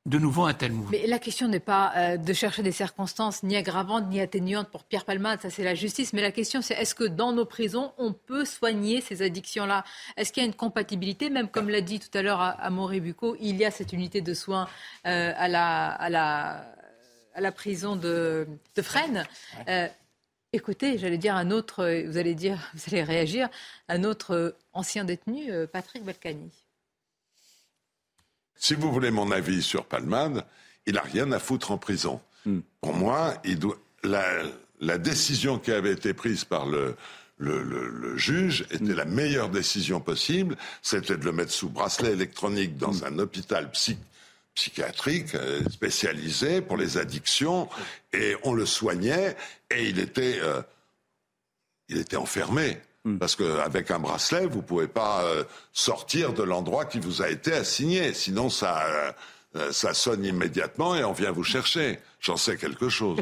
Speaker 5: de nouveau un tel mouvement.
Speaker 1: Mais la question n'est pas euh, de chercher des circonstances ni aggravantes ni atténuantes pour Pierre Palmade, ça c'est la justice, mais la question c'est est-ce que dans nos prisons on peut soigner ces addictions-là? Est-ce qu'il y a une compatibilité, même comme l'a dit tout à l'heure à, Bucco, il y a cette unité de soins euh, à, la, à, la, à la prison de, de Fresnes. Euh, écoutez, j'allais dire un autre, vous allez dire, vous allez réagir, un autre ancien détenu, Patrick Balkany.
Speaker 14: Si vous voulez mon avis sur Palmade, il n'a rien à foutre en prison. Hmm. Pour moi, la, décision qui avait été prise par le, juge était hmm. la meilleure décision possible. C'était de le mettre sous bracelet électronique dans hmm. un hôpital psychiatrique euh, spécialisé pour les addictions et on le soignait et il était, euh, il était enfermé. Hmm. Parce qu'avec un bracelet, vous ne pouvez pas euh, sortir de l'endroit qui vous a été assigné. Sinon, ça, euh, euh, ça sonne immédiatement et on vient vous chercher. J'en sais quelque chose.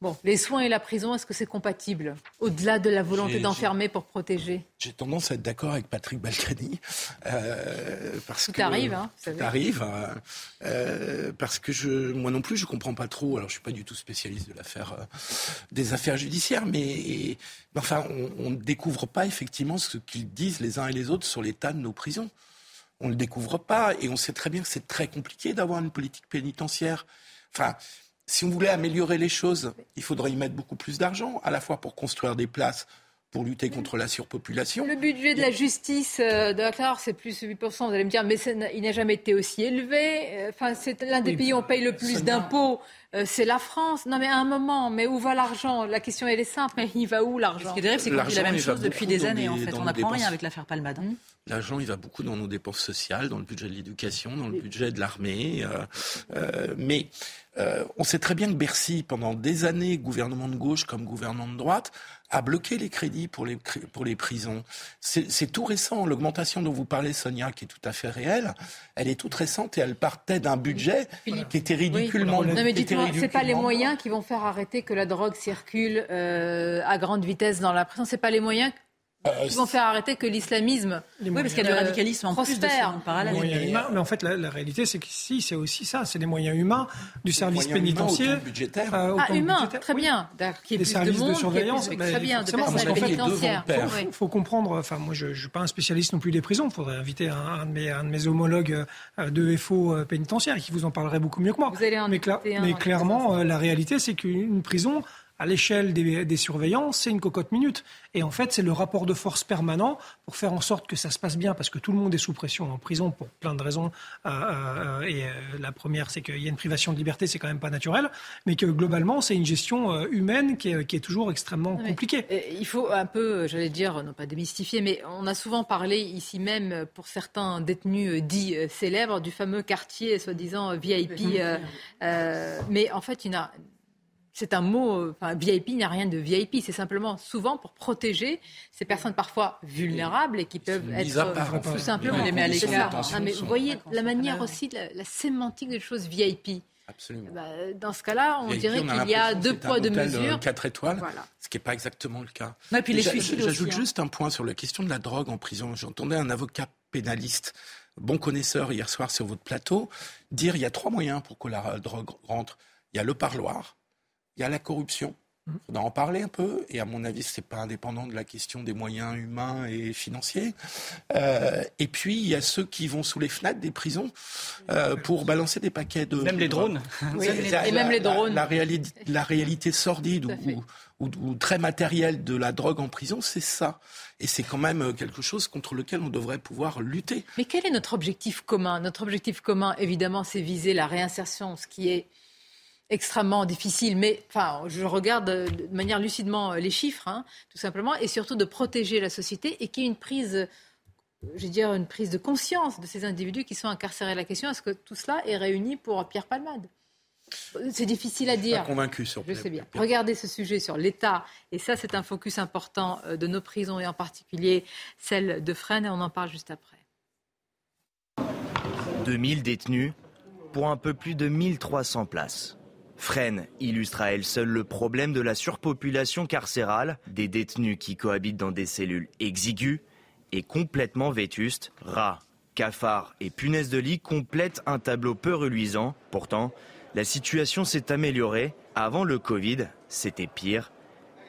Speaker 1: Bon, les soins et la prison, est-ce que c'est compatible Au-delà de la volonté d'enfermer pour protéger?
Speaker 6: J'ai tendance à être d'accord avec Patrick Balkany. Euh, parce
Speaker 1: tout arrive, hein,
Speaker 6: Tout arrive. Hein, euh, parce que je, moi non plus, je ne comprends pas trop. Alors, je ne suis pas du tout spécialiste de l'affaire, euh, des affaires judiciaires, mais, enfin, on ne découvre pas effectivement ce qu'ils disent les uns et les autres sur l'état de nos prisons. On ne le découvre pas et on sait très bien que c'est très compliqué d'avoir une politique pénitentiaire. Enfin, si on voulait améliorer les choses, il faudrait y mettre beaucoup plus d'argent, à la fois pour construire des places pour lutter contre la surpopulation.
Speaker 1: Le budget de la justice, euh, d'accord, c'est plus 8%, vous allez me dire, mais il n'a jamais été aussi élevé. Euh, enfin, c'est l'un des pays où on paye le plus d'impôts euh, c'est la France. Non, mais à un moment, mais où va l'argent? La question, elle est simple, mais il va où l'argent?
Speaker 8: Ce qui est terrible, c'est qu'on dit la même chose depuis des années, en fait. On n'apprend rien avec l'affaire Palmade. Hein.
Speaker 6: L'argent, il va beaucoup dans nos dépenses sociales, dans le budget de l'éducation, dans le budget de l'armée. Euh, euh, mais euh, on sait très bien que Bercy, pendant des années, gouvernement de gauche comme gouvernement de droite, a bloqué les crédits pour les, pour les prisons. C'est tout récent. L'augmentation dont vous parlez, Sonia, qui est tout à fait réelle, elle est toute récente et elle partait d'un budget qui était ridiculement...
Speaker 1: Oui, non, mais dites-moi, c'est pas les moyens qui vont faire arrêter que la drogue circule à grande vitesse dans la prison. C'est pas les moyens euh, Ils vont faire arrêter que l'islamisme.
Speaker 8: Oui, parce qu'il y a du radicalisme en plus de ça,
Speaker 9: parallèle. mais en fait, la, réalité, c'est que si, c'est aussi ça. C'est des moyens humains du service pénitentiaire.
Speaker 6: budgétaire.
Speaker 1: Euh, ah, humain, très bien.
Speaker 9: Qui est des services de, surveillance.
Speaker 1: très bien, de personnel pénitentiaire.
Speaker 9: Il faut, comprendre, enfin, moi, je ne suis pas un spécialiste non plus des prisons. Il faudrait inviter un, de mes, un, de mes, homologues euh, de FO pénitentiaire qui vous en parlerait beaucoup mieux que moi.
Speaker 1: Vous allez en
Speaker 9: mais, mais clairement, la réalité, c'est qu'une prison à l'échelle des, surveillants, c'est une cocotte minute. Et en fait, c'est le rapport de force permanent pour faire en sorte que ça se passe bien, parce que tout le monde est sous pression en prison pour plein de raisons. Euh, euh, et euh, la première, c'est qu'il y a une privation de liberté, c'est quand même pas naturel, mais que globalement, c'est une gestion humaine qui est, toujours extrêmement compliquée.
Speaker 1: Il faut un peu, j'allais dire, non pas démystifier, mais on a souvent parlé ici même, pour certains détenus dits célèbres, du fameux quartier soi-disant VIP. mais en fait, il y a c'est un mot, euh, enfin, VIP n'a rien de VIP, c'est simplement souvent pour protéger ces personnes parfois vulnérables et qui peuvent être euh, tout simplement
Speaker 8: les à l'écart.
Speaker 1: mais vous voyez la manière aussi, la, la sémantique des choses VIP.
Speaker 6: Absolument.
Speaker 1: Bah, dans ce cas-là, on dirait qu'il y a deux poids, deux mesures.
Speaker 6: Quatre étoiles, ce qui n'est pas exactement le cas.
Speaker 8: J'ajoute
Speaker 6: hein. juste un point sur la question de la drogue en prison. J'entendais un avocat pénaliste, bon connaisseur hier soir sur votre plateau, dire il y a trois moyens pour que la drogue rentre. Il y a le parloir, il y a la corruption. Il mmh. faudra en parler un peu, et à mon avis, ce n'est pas indépendant de la question des moyens humains et financiers. Euh, et puis, il y a ceux qui vont sous les fenêtres des prisons euh, pour balancer des paquets de...
Speaker 10: Même les drones.
Speaker 1: Oui, et même les drones.
Speaker 6: La, réalité, la réalité sordide ou, ou, très matérielle de la drogue en prison, c'est ça. Et c'est quand même quelque chose contre lequel on devrait pouvoir lutter.
Speaker 1: Mais quel est notre objectif commun? Notre objectif commun, évidemment, c'est viser la réinsertion, ce qui est extrêmement difficile, mais enfin, je regarde de manière lucidement les chiffres, hein, tout simplement, et surtout de protéger la société et qu'il y ait une prise, je veux dire, une prise de conscience de ces individus qui sont incarcérés. La question, est-ce que tout cela est réuni pour Pierre Palmade? C'est difficile à dire.
Speaker 6: Pas convaincu sur.
Speaker 1: Je sais bien. Regardez ce sujet sur l'État, et ça, c'est un focus important euh, de nos prisons et en particulier celle de Fresnes, et on en parle juste après.
Speaker 15: 2000 détenus pour un peu plus de 1300 places. Fresnes illustre à elle seule le problème de la surpopulation carcérale, des détenus qui cohabitent dans des cellules exiguës et complètement vétustes. Rats, cafards et punaises de lit complètent un tableau peu reluisant. Pourtant, la situation s'est améliorée. Avant le Covid, c'était pire.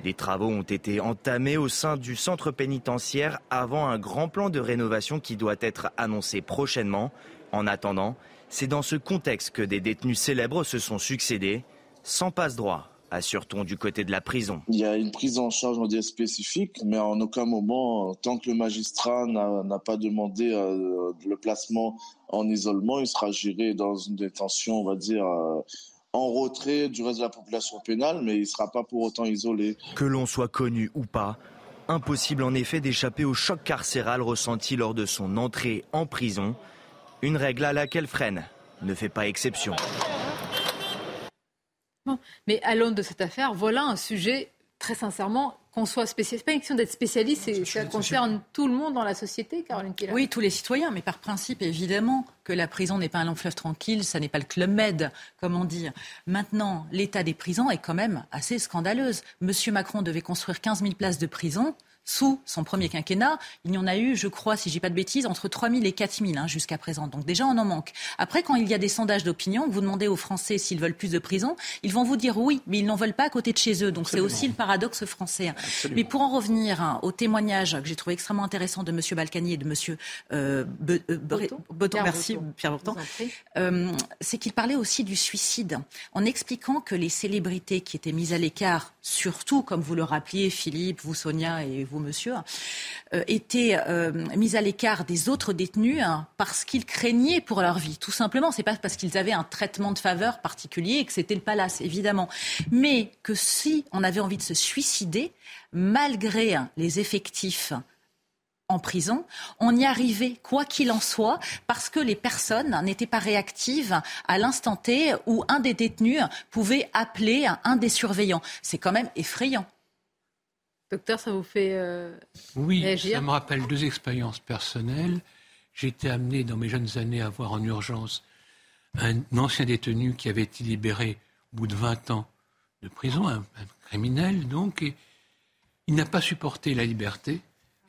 Speaker 15: Des travaux ont été entamés au sein du centre pénitentiaire avant un grand plan de rénovation qui doit être annoncé prochainement. En attendant, c'est dans ce contexte que des détenus célèbres se sont succédés, sans passe-droit, assure-t-on du côté de la prison.
Speaker 16: Il y a une prise en charge, on spécifique, mais en aucun moment, tant que le magistrat n'a pas demandé euh, le placement en isolement, il sera géré dans une détention, on va dire, euh, en retrait du reste de la population pénale, mais il ne sera pas pour autant isolé.
Speaker 15: Que l'on soit connu ou pas, impossible en effet d'échapper au choc carcéral ressenti lors de son entrée en prison. Une règle à laquelle Fresnes ne fait pas exception.
Speaker 1: mais à l'aune de cette affaire, voilà un sujet, très sincèrement, qu'on soit spécialiste. pas une question d'être spécialiste, ça concerne tout le monde dans la société, Caroline.
Speaker 8: Oui, tous les citoyens, mais par principe, évidemment, que la prison n'est pas un long fleuve tranquille, ça n'est pas le club med, comme on dit. Maintenant, l'état des prisons est quand même assez scandaleuse. Monsieur Macron devait construire 15 000 places de prison sous son premier quinquennat, il y en a eu, je crois, si je dis pas de bêtises, entre 3 000 et 4 000 hein, jusqu'à présent. Donc déjà, on en manque. Après, quand il y a des sondages d'opinion, vous demandez aux Français s'ils veulent plus de prison, ils vont vous dire oui, mais ils n'en veulent pas à côté de chez eux. Donc c'est aussi le paradoxe français. Hein. Mais pour en revenir hein, au témoignage que j'ai trouvé extrêmement intéressant de M. Balkany et de M. Euh, euh merci Pierre euh, c'est qu'il parlait aussi du suicide, en expliquant que les célébrités qui étaient mises à l'écart, surtout, comme vous le rappeliez, Philippe, vous, Sonia et vous, monsieur, euh, étaient euh, mis à l'écart des autres détenus hein, parce qu'ils craignaient pour leur vie. Tout simplement, c'est pas parce qu'ils avaient un traitement de faveur particulier et que c'était le palace, évidemment. Mais que si on avait envie de se suicider, malgré hein, les effectifs en prison, on y arrivait, quoi qu'il en soit, parce que les personnes n'étaient pas réactives à l'instant T où un des détenus pouvait appeler un des surveillants. C'est quand même effrayant.
Speaker 1: Docteur, ça vous fait euh,
Speaker 5: Oui, ça me rappelle deux expériences personnelles. J'ai été amené dans mes jeunes années à voir en urgence un ancien détenu qui avait été libéré au bout de 20 ans de prison, un, criminel donc, et il n'a pas supporté la liberté.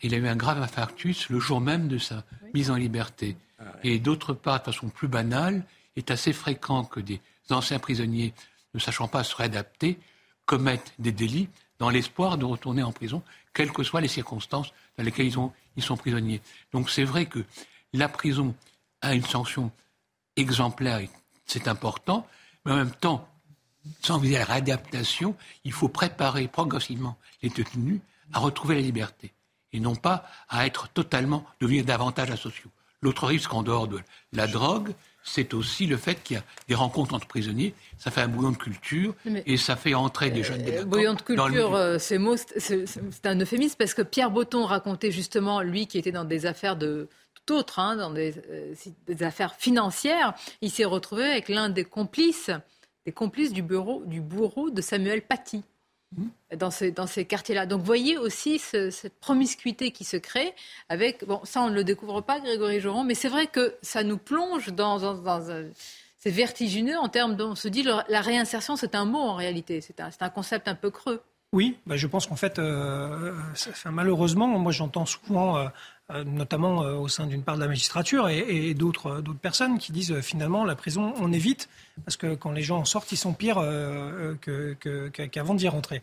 Speaker 5: Il a eu un grave infarctus le jour même de sa mise en liberté. Ah et d'autre part, de façon plus banale, il est assez fréquent que des anciens prisonniers, ne sachant pas se réadapter, commettent des délits dans l'espoir de retourner en prison, quelles que soient les circonstances dans lesquelles ils, ont, ils sont prisonniers. Donc c'est vrai que la prison a une sanction exemplaire, c'est important, mais en même temps, sans viser à la réadaptation, il faut préparer progressivement les détenus à retrouver la liberté et non pas à être totalement, devenir davantage asociaux. L'autre risque en dehors de la drogue, c'est aussi le fait qu'il y a des rencontres entre prisonniers. Ça fait un bouillon de culture et ça fait entrer des jeunes
Speaker 1: euh, Bouillon de culture, euh, c'est un euphémisme parce que Pierre Botton racontait justement, lui qui était dans des affaires de tout autre, hein, dans des, euh, des, affaires financières, il s'est retrouvé avec l'un des complices, des complices du, bureau, du bourreau de Samuel Paty. Mmh. Dans ces, dans ces quartiers-là. Donc, voyez aussi cette promiscuité qui se crée avec. Bon, ça, on ne le découvre pas, Grégory Joron, mais c'est vrai que ça nous plonge dans. dans, c'est vertigineux en termes dont on se dit la réinsertion, c'est un mot en réalité. C'est un, un, concept un peu creux.
Speaker 9: Oui, bah, je pense qu'en fait, euh, malheureusement, moi j'entends souvent, euh, euh, notamment au sein d'une part de la magistrature et, d'autres personnes qui disent finalement la prison, on évite parce que quand les gens en sortent, ils sont pires qu'avant d'y rentrer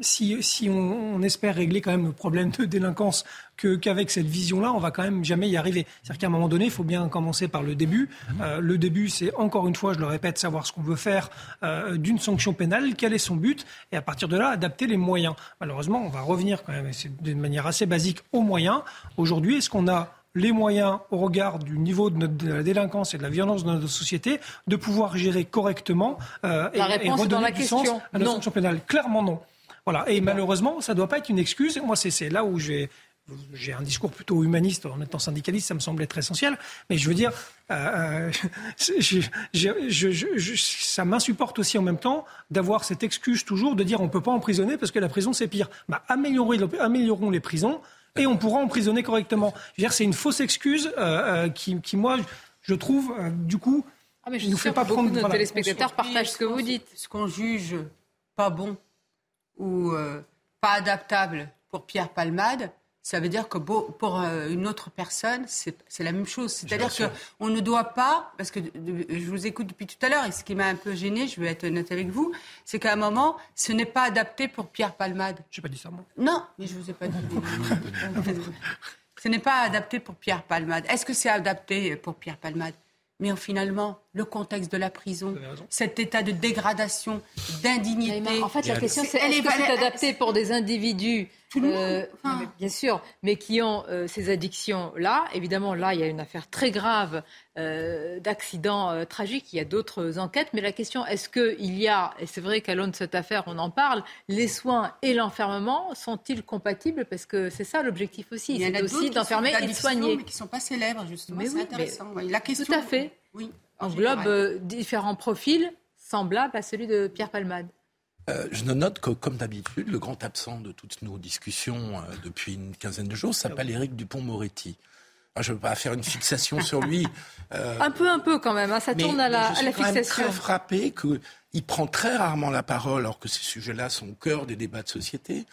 Speaker 9: si, si on, espère régler quand même le problème de délinquance qu'avec cette vision-là, on va quand même jamais y arriver. C'est-à-dire qu'à un moment donné, il faut bien commencer par le début. Mhm. Euh, le début, c'est encore une fois, je le répète, savoir ce qu'on veut faire euh, d'une sanction pénale, quel est son but, et à partir de là, adapter les moyens. Malheureusement, on va revenir quand même d'une manière assez basique aux moyens. Aujourd'hui, est-ce qu'on a les moyens, au regard du niveau de, notre, la délinquance et de la violence de notre société, de pouvoir gérer correctement
Speaker 1: euh, et, redonner du sens
Speaker 9: à la sanction pénale Clairement non. Voilà. Et malheureusement, ça ne doit pas être une excuse. Moi, c'est là où j'ai j'ai un discours plutôt humaniste en étant syndicaliste, ça me semble être essentiel. Mais je veux dire, euh, euh ça m'insupporte aussi en même temps d'avoir cette excuse toujours de dire on ne peut pas emprisonner parce que la prison c'est pire. Bah, améliorons les prisons et on pourra emprisonner correctement. C'est une fausse excuse euh, qui, qui, moi, je trouve, euh, du coup,
Speaker 1: ah mais je nous fait pas prendre. Nos téléspectateurs partagent ce que vous dites.
Speaker 7: Ce qu'on juge pas bon ou euh, pas adaptable pour Pierre Palmade, ça veut dire que pour euh, une autre personne, c'est la même chose. C'est-à-dire qu'on ne doit pas, parce que je vous écoute depuis tout à l'heure, et ce qui m'a un peu gêné, je vais être honnête avec vous, c'est qu'à un moment, ce n'est pas adapté pour Pierre Palmade.
Speaker 9: Je n'ai pas dit ça, moi.
Speaker 7: Non, mais je ne vous ai pas dit. ce n'est pas adapté pour Pierre Palmade. Est-ce que c'est adapté pour Pierre Palmade? Mais finalement, le contexte de la prison, cet état de dégradation, d'indignité.
Speaker 1: En fait, la question, c'est est-ce que c'est adapté pour des individus euh, bien sûr, mais qui ont euh, ces addictions-là. Évidemment, là, il y a une affaire très grave euh, d'accident tragique. Il y a d'autres enquêtes, mais la question, est-ce qu'il y a, et c'est vrai qu'à l'aune de cette affaire, on en parle, les soins et l'enfermement sont-ils compatibles? Parce que c'est ça l'objectif aussi. C'est aussi d'enfermer et de soigner.
Speaker 7: Mais qui ne sont pas célèbres, justement. C'est intéressant. La question,
Speaker 1: Tout à fait. Oui. Englobe différents profils semblables à celui de Pierre Palmade.
Speaker 6: Euh, je note que, comme d'habitude, le grand absent de toutes nos discussions euh, depuis une quinzaine de jours s'appelle Éric Dupont-Moretti. Je ne veux pas faire une fixation sur lui.
Speaker 1: Euh, un peu, un peu quand même. Hein, ça tourne à la,
Speaker 6: je suis
Speaker 1: à la
Speaker 6: Même très frappé qu'il prend très rarement la parole, alors que ces sujets-là sont au cœur des débats de société,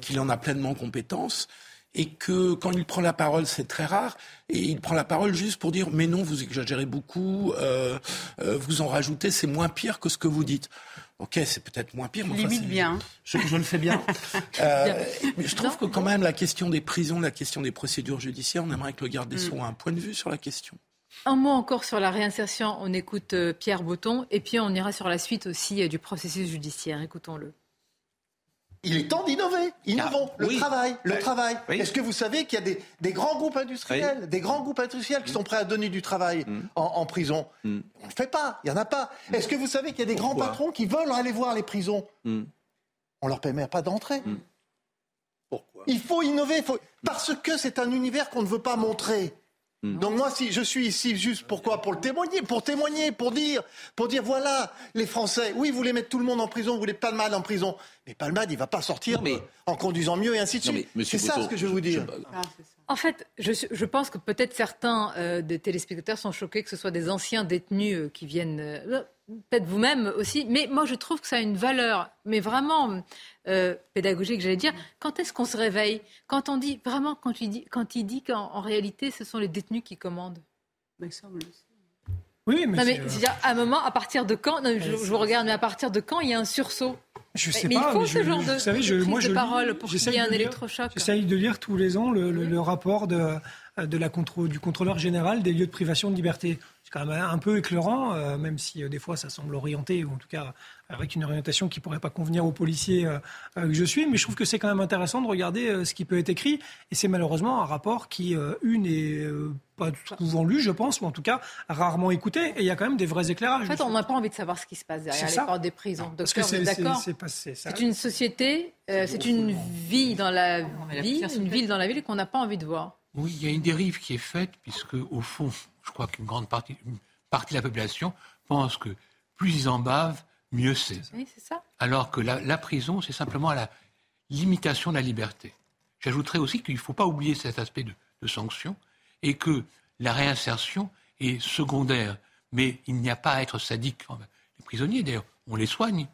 Speaker 6: qu'il en a pleinement compétence et que quand il prend la parole, c'est très rare, et il prend la parole juste pour dire mais non, vous exagérez beaucoup, vous en rajoutez, c'est moins pire que ce que vous dites. Ok, c'est peut-être moins pire.
Speaker 7: Mais limite bien.
Speaker 6: Je, le fais bien. euh, mais je trouve que quand même la question des prisons, la question des procédures judiciaires, on aimerait que le garde des mm. Sceaux ait un point de vue sur la question.
Speaker 1: Un mot encore sur la réinsertion. On écoute euh, Pierre Botton et puis on ira sur la suite aussi euh, du processus judiciaire. Écoutons-le.
Speaker 13: Il est temps d'innover. Innovons.
Speaker 6: Ah,
Speaker 13: le
Speaker 6: oui.
Speaker 13: travail. Le
Speaker 6: Ouais.
Speaker 13: travail.
Speaker 6: Oui.
Speaker 13: Est-ce que vous savez qu'il y a des, des grands groupes industriels, des grands groupes industriels qui sont prêts à donner du travail
Speaker 6: Mm.
Speaker 13: en, en prison? On ne le fait pas. Il n'y en a pas. Est-ce que vous savez qu'il y a des grands patrons qui veulent aller voir les prisons?
Speaker 6: Mm.
Speaker 13: On leur permet pas d'entrer.
Speaker 6: Pourquoi?
Speaker 13: Il faut innover. il faut- Parce que c'est un univers qu'on ne veut pas montrer.
Speaker 6: Mm.
Speaker 13: Donc moi, si je suis ici juste pourquoi Pour le témoigner, pour témoigner, pour dire, pour dire voilà, les Français, oui, vous voulez mettre tout le monde en prison, vous voulez Palmade en prison, mais Palmade, il va pas sortir
Speaker 17: Non, mais-
Speaker 13: en conduisant mieux et ainsi de suite. C'est ça ce que je veux vous dire.
Speaker 1: En fait, je, je pense que peut-être certains euh, des téléspectateurs sont choqués que ce soit des anciens détenus euh, qui viennent, euh, peut-être vous-même aussi, mais moi je trouve que ça a une valeur, mais vraiment euh, pédagogique, j'allais dire. Quand est-ce qu'on se réveille? Quand on dit, vraiment, quand il dit, quand il dit qu'en en réalité ce sont les détenus qui commandent?
Speaker 7: Mais ça, on le sait.
Speaker 9: Oui, mais,
Speaker 1: Non mais
Speaker 9: c'est, euh,
Speaker 1: c'est-à-dire, à un moment, à partir de quand? Non, je, vous regarde, mais à partir de quand il y a un sursaut?
Speaker 9: Je sais
Speaker 1: mais
Speaker 9: pas.
Speaker 1: il faut
Speaker 9: mais
Speaker 1: ce
Speaker 9: je-
Speaker 1: genre de,
Speaker 9: vous savez,
Speaker 1: de
Speaker 9: moi,
Speaker 1: de
Speaker 9: lis-
Speaker 1: parole pour qu'il y ait un
Speaker 9: de lire-
Speaker 1: électrochoc.
Speaker 9: J'essaye de lire tous les ans le, le- le rapport de, de la contrô- du contrôleur général des lieux de privation de liberté. C'est quand même un peu éclairant, euh, même si euh, des fois ça semble orienté, ou en tout cas avec une orientation qui pourrait pas convenir aux policiers euh, que je suis. Mais je trouve que c'est quand même intéressant de regarder euh, ce qui peut être écrit. Et c'est malheureusement un rapport qui, euh, une, est euh, pas souvent lu, je pense, ou en tout cas rarement écouté. Et il y a quand même des vrais éclairages.
Speaker 1: En fait, on n'a pas envie de savoir ce qui se passe derrière les portes des prisons.
Speaker 9: Parce que c'est
Speaker 1: d'accord
Speaker 9: c'est-
Speaker 1: une société, euh, c'est une vie dans la vie, une ville dans la ville qu'on n'a pas envie de voir.
Speaker 5: Oui, il y a une dérive qui est faite, puisque au fond, je crois qu'une grande partie, une partie de la population pense que plus ils en bavent, mieux c'est.
Speaker 1: Oui, c'est ça.
Speaker 5: Alors que la, la prison, c'est simplement la limitation de la liberté. J'ajouterais aussi qu'il ne faut pas oublier cet aspect de, de sanction et que la réinsertion est secondaire. Mais il n'y a pas à être sadique. Les prisonniers, d'ailleurs, on les soigne.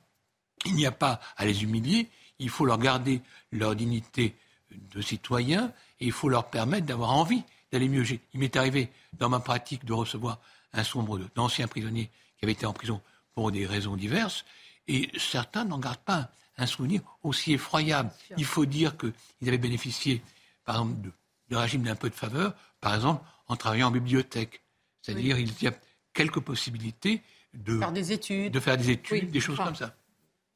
Speaker 5: Il n'y a pas à les humilier. Il faut leur garder leur dignité de citoyens et il faut leur permettre d'avoir envie d'aller mieux. Il m'est arrivé dans ma pratique de recevoir un sombre d'anciens prisonniers qui avaient été en prison pour des raisons diverses et certains n'en gardent pas un souvenir aussi effroyable. Il faut dire qu'ils avaient bénéficié, par exemple, de, de régime d'un peu de faveur, par exemple, en travaillant en bibliothèque. C'est-à-dire, il y a quelques possibilités de
Speaker 7: Faire des études.
Speaker 5: de faire des études,
Speaker 1: Oui,
Speaker 5: des choses
Speaker 1: enfin,
Speaker 5: comme ça.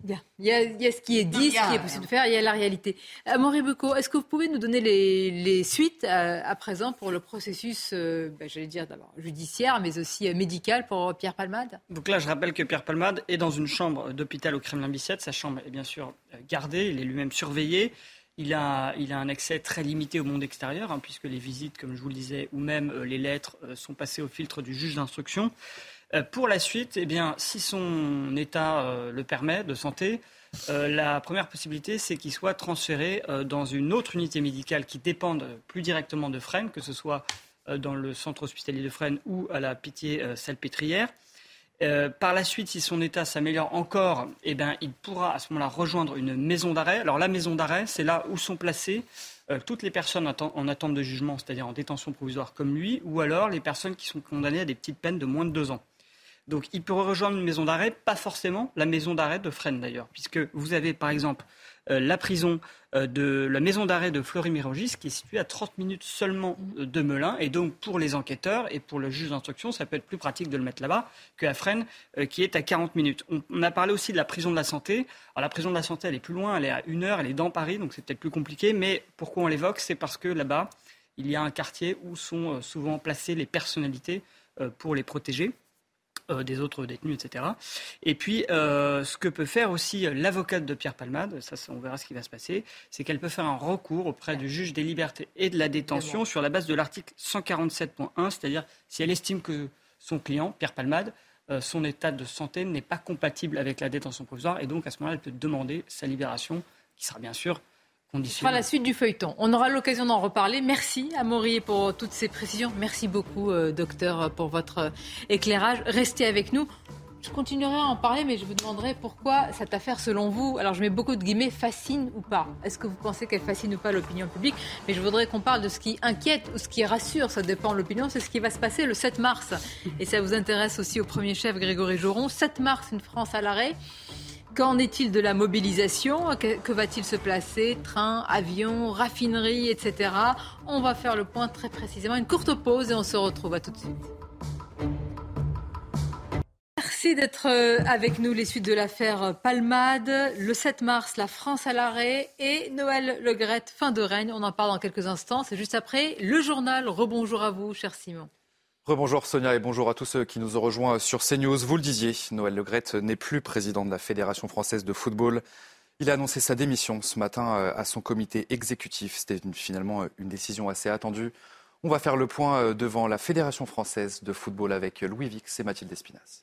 Speaker 1: Bien. Il y, a, ce qui est dit, ce qui est possible de faire, il y a la réalité. Euh, Amaury Becot, est-ce que vous pouvez nous donner les, suites euh, à présent pour le processus, euh, ben, j'allais dire d'abord judiciaire, mais aussi euh, médical pour Pierre Palmade?
Speaker 10: Donc là, je rappelle que Pierre Palmade est dans une chambre d'hôpital au Kremlin-Bicêtre. Sa chambre est bien sûr euh, gardée, il est lui-même surveillé. Il a, un accès très limité au monde extérieur, hein, puisque les visites, comme je vous le disais, ou même euh, les lettres euh, sont passées au filtre du juge d'instruction. Euh, pour la suite, eh bien, si son état euh, le permet de santé, euh, la première possibilité, c'est qu'il soit transféré dans une autre unité médicale qui dépende plus directement de Fresnes, que ce soit dans le centre hospitalier de Fresnes ou à la Pitié-Salpêtrière. Par la suite, si son état s'améliore encore, eh il pourra à ce moment-là rejoindre une maison d'arrêt. Alors la maison d'arrêt, c'est là où sont placées toutes les personnes en attente de jugement, c'est-à-dire en détention provisoire comme lui, ou alors les personnes qui sont condamnées à des petites peines de moins de deux ans. Donc il peut rejoindre une maison d'arrêt, pas forcément la maison d'arrêt de Fresnes d'ailleurs, puisque vous avez par exemple euh, la prison euh, de la maison d'arrêt de Fleury-Mérogis qui est située à 30 minutes seulement euh, de Melun. Et donc pour les enquêteurs et pour le juge d'instruction, ça peut être plus pratique de le mettre là-bas qu'à Fresnes qui est à 40 minutes. On, on a parlé aussi de la prison de la santé. Alors la prison de la santé, elle est plus loin, elle est à une heure, elle est dans Paris, donc c'est peut-être plus compliqué. Mais pourquoi on l'évoque? C'est parce que là-bas, il y a un quartier où sont souvent placées les personnalités pour les protéger euh, des autres détenus, etc. Et puis, euh, ce que peut faire aussi l'avocate de Pierre Palmade, ça, on verra ce qui va se passer, c'est qu'elle peut faire un recours auprès du juge des libertés et de la détention sur la base de l'article 147.1, c'est-à-dire si elle estime que son client, Pierre Palmade, euh, son état de santé n'est pas compatible avec la détention provisoire, et donc à ce moment-là, elle peut demander sa libération, qui sera bien sûr
Speaker 1: Ce sera la suite du feuilleton. On aura l'occasion d'en reparler. Merci à Maury pour toutes ces précisions. Merci beaucoup, euh, docteur, pour votre euh, éclairage. Restez avec nous. Je continuerai à en parler, mais je vous demanderai pourquoi cette affaire, selon vous, alors je mets beaucoup de guillemets, fascine ou pas? Est-ce que vous pensez qu'elle fascine ou pas l'opinion publique? Mais je voudrais qu'on parle de ce qui inquiète ou ce qui rassure, ça dépend de l'opinion, c'est ce qui va se passer le 7 mars. Et ça vous intéresse aussi au premier chef Grégory Joron. 7 mars, une France à l'arrêt. Qu'en est-il de la mobilisation Que, va-t-il se placer Train, avion, raffinerie, etc. On va faire le point très précisément. Une courte pause et on se retrouve à tout de suite. Merci d'être euh, avec nous. Les suites de l'affaire Palmade. Le 7 mars, la France à l'arrêt et Noël Legrette, fin de règne. On en parle dans quelques instants. C'est juste après le journal. Rebonjour à vous, cher Simon.
Speaker 2: Rebonjour Sonia et bonjour à tous ceux qui nous ont rejoints sur CNews. Vous le disiez, Noël Legrette n'est plus président de la Fédération française de football. Il a annoncé sa démission ce matin euh, à son comité exécutif. C'était finalement euh, une décision assez attendue. On va faire le point devant la Fédération française de football avec Louis Vix et Mathilde Espinas.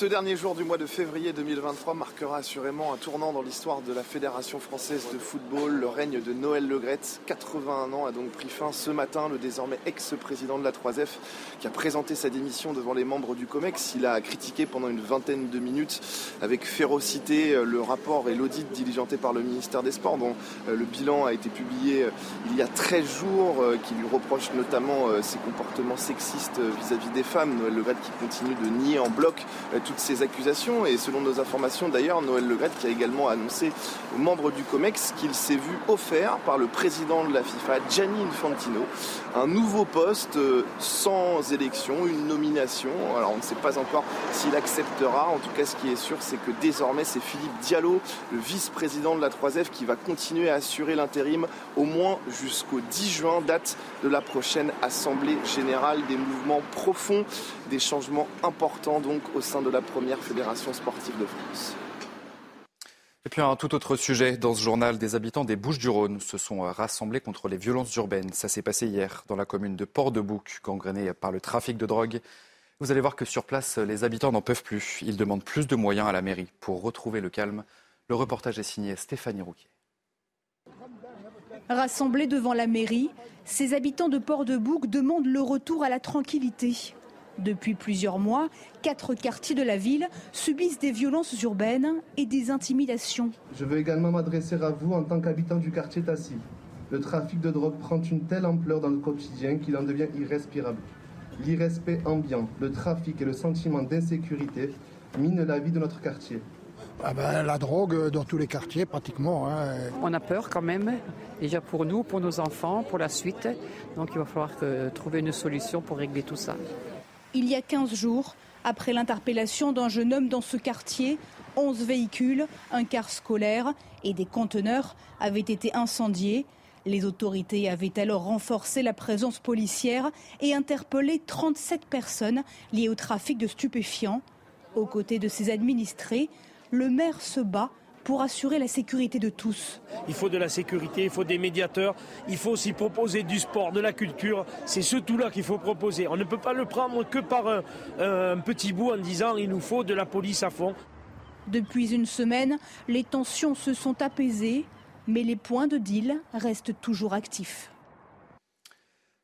Speaker 4: Ce dernier jour du mois de février 2023 marquera assurément un tournant dans l'histoire de la Fédération française de football. Le règne de Noël Legrette, 81 ans, a donc pris fin ce matin. Le désormais ex-président de la 3F qui a présenté sa démission devant les membres du COMEX. Il a critiqué pendant une vingtaine de minutes avec férocité le rapport et l'audit diligenté par le ministère des Sports dont euh, le bilan a été publié euh, il y a 13 jours euh, qui lui reproche notamment ses comportements sexistes vis-à-vis des femmes. Noël qui continue de nier en bloc toutes ces accusations. Et selon nos informations, d'ailleurs, Noël Legrette qui a également annoncé aux membres du COMEX qu'il s'est vu offert par le président de la FIFA, Gianni Infantino, un nouveau poste euh, sans élection, une nomination. Alors on ne sait pas encore s'il acceptera. En tout cas, ce qui est sûr, c'est que désormais, c'est Philippe Diallo, le vice-président de la 3F, qui va continuer à assurer l'intérim au moins jusqu'au 10 juin, date de la prochaine Assemblée générale. Des mouvements profonds, des changements importants donc au sein de la première fédération sportive de France.
Speaker 2: Et puis un tout autre sujet dans ce journal, des habitants des Bouches-du-Rhône se sont rassemblés contre les violences urbaines. Ça s'est passé hier dans la commune de Port-de-Bouc, gangrénée par le trafic de drogue. Vous allez voir que sur place, les habitants n'en peuvent plus. Ils demandent plus de moyens à la mairie pour retrouver le calme. Le reportage est signé Stéphanie Rouquier.
Speaker 17: Rassemblés devant la mairie, ces habitants de Port-de-Bouc demandent le retour à la tranquillité. Depuis plusieurs mois, quatre quartiers de la ville subissent des violences urbaines et des intimidations.
Speaker 18: Je veux également m'adresser à vous en tant qu'habitant du quartier Tassi. Le trafic de drogue prend une telle ampleur dans le quotidien qu'il en devient irrespirable. L'irrespect ambiant, le trafic et le sentiment d'insécurité minent la vie de notre quartier.
Speaker 19: Ah ben, la drogue dans tous les quartiers pratiquement. Hein.
Speaker 20: On a peur quand même, déjà pour nous, pour nos enfants, pour la suite. Donc il va falloir trouver une solution pour régler tout ça.
Speaker 17: Il y a 15 jours, après l'interpellation d'un jeune homme dans ce quartier, 11 véhicules, un car scolaire et des conteneurs avaient été incendiés. Les autorités avaient alors renforcé la présence policière et interpellé 37 personnes liées au trafic de stupéfiants. Aux côtés de ses administrés, le maire se bat pour assurer la sécurité de tous.
Speaker 21: Il faut de la sécurité, il faut des médiateurs, il faut aussi proposer du sport, de la culture. C'est ce tout-là qu'il faut proposer. On ne peut pas le prendre que par un, un petit bout en disant il nous faut de la police à fond.
Speaker 17: Depuis une semaine, les tensions se sont apaisées, mais les points de deal restent toujours actifs.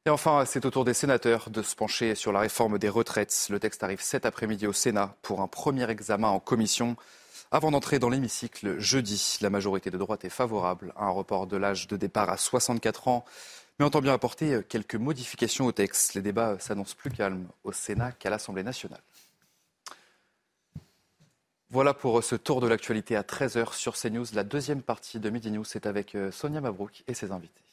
Speaker 2: Et enfin, c'est au tour des sénateurs de se pencher sur la réforme des retraites. Le texte arrive cet après-midi au Sénat pour un premier examen en commission. Avant d'entrer dans l'hémicycle jeudi, la majorité de droite est favorable à un report de l'âge de départ à 64 ans, mais entend bien apporter quelques modifications au texte. Les débats s'annoncent plus calmes au Sénat qu'à l'Assemblée nationale. Voilà pour ce tour de l'actualité à 13h sur CNews. La deuxième partie de Midi News, c'est avec Sonia Mabrouk et ses invités.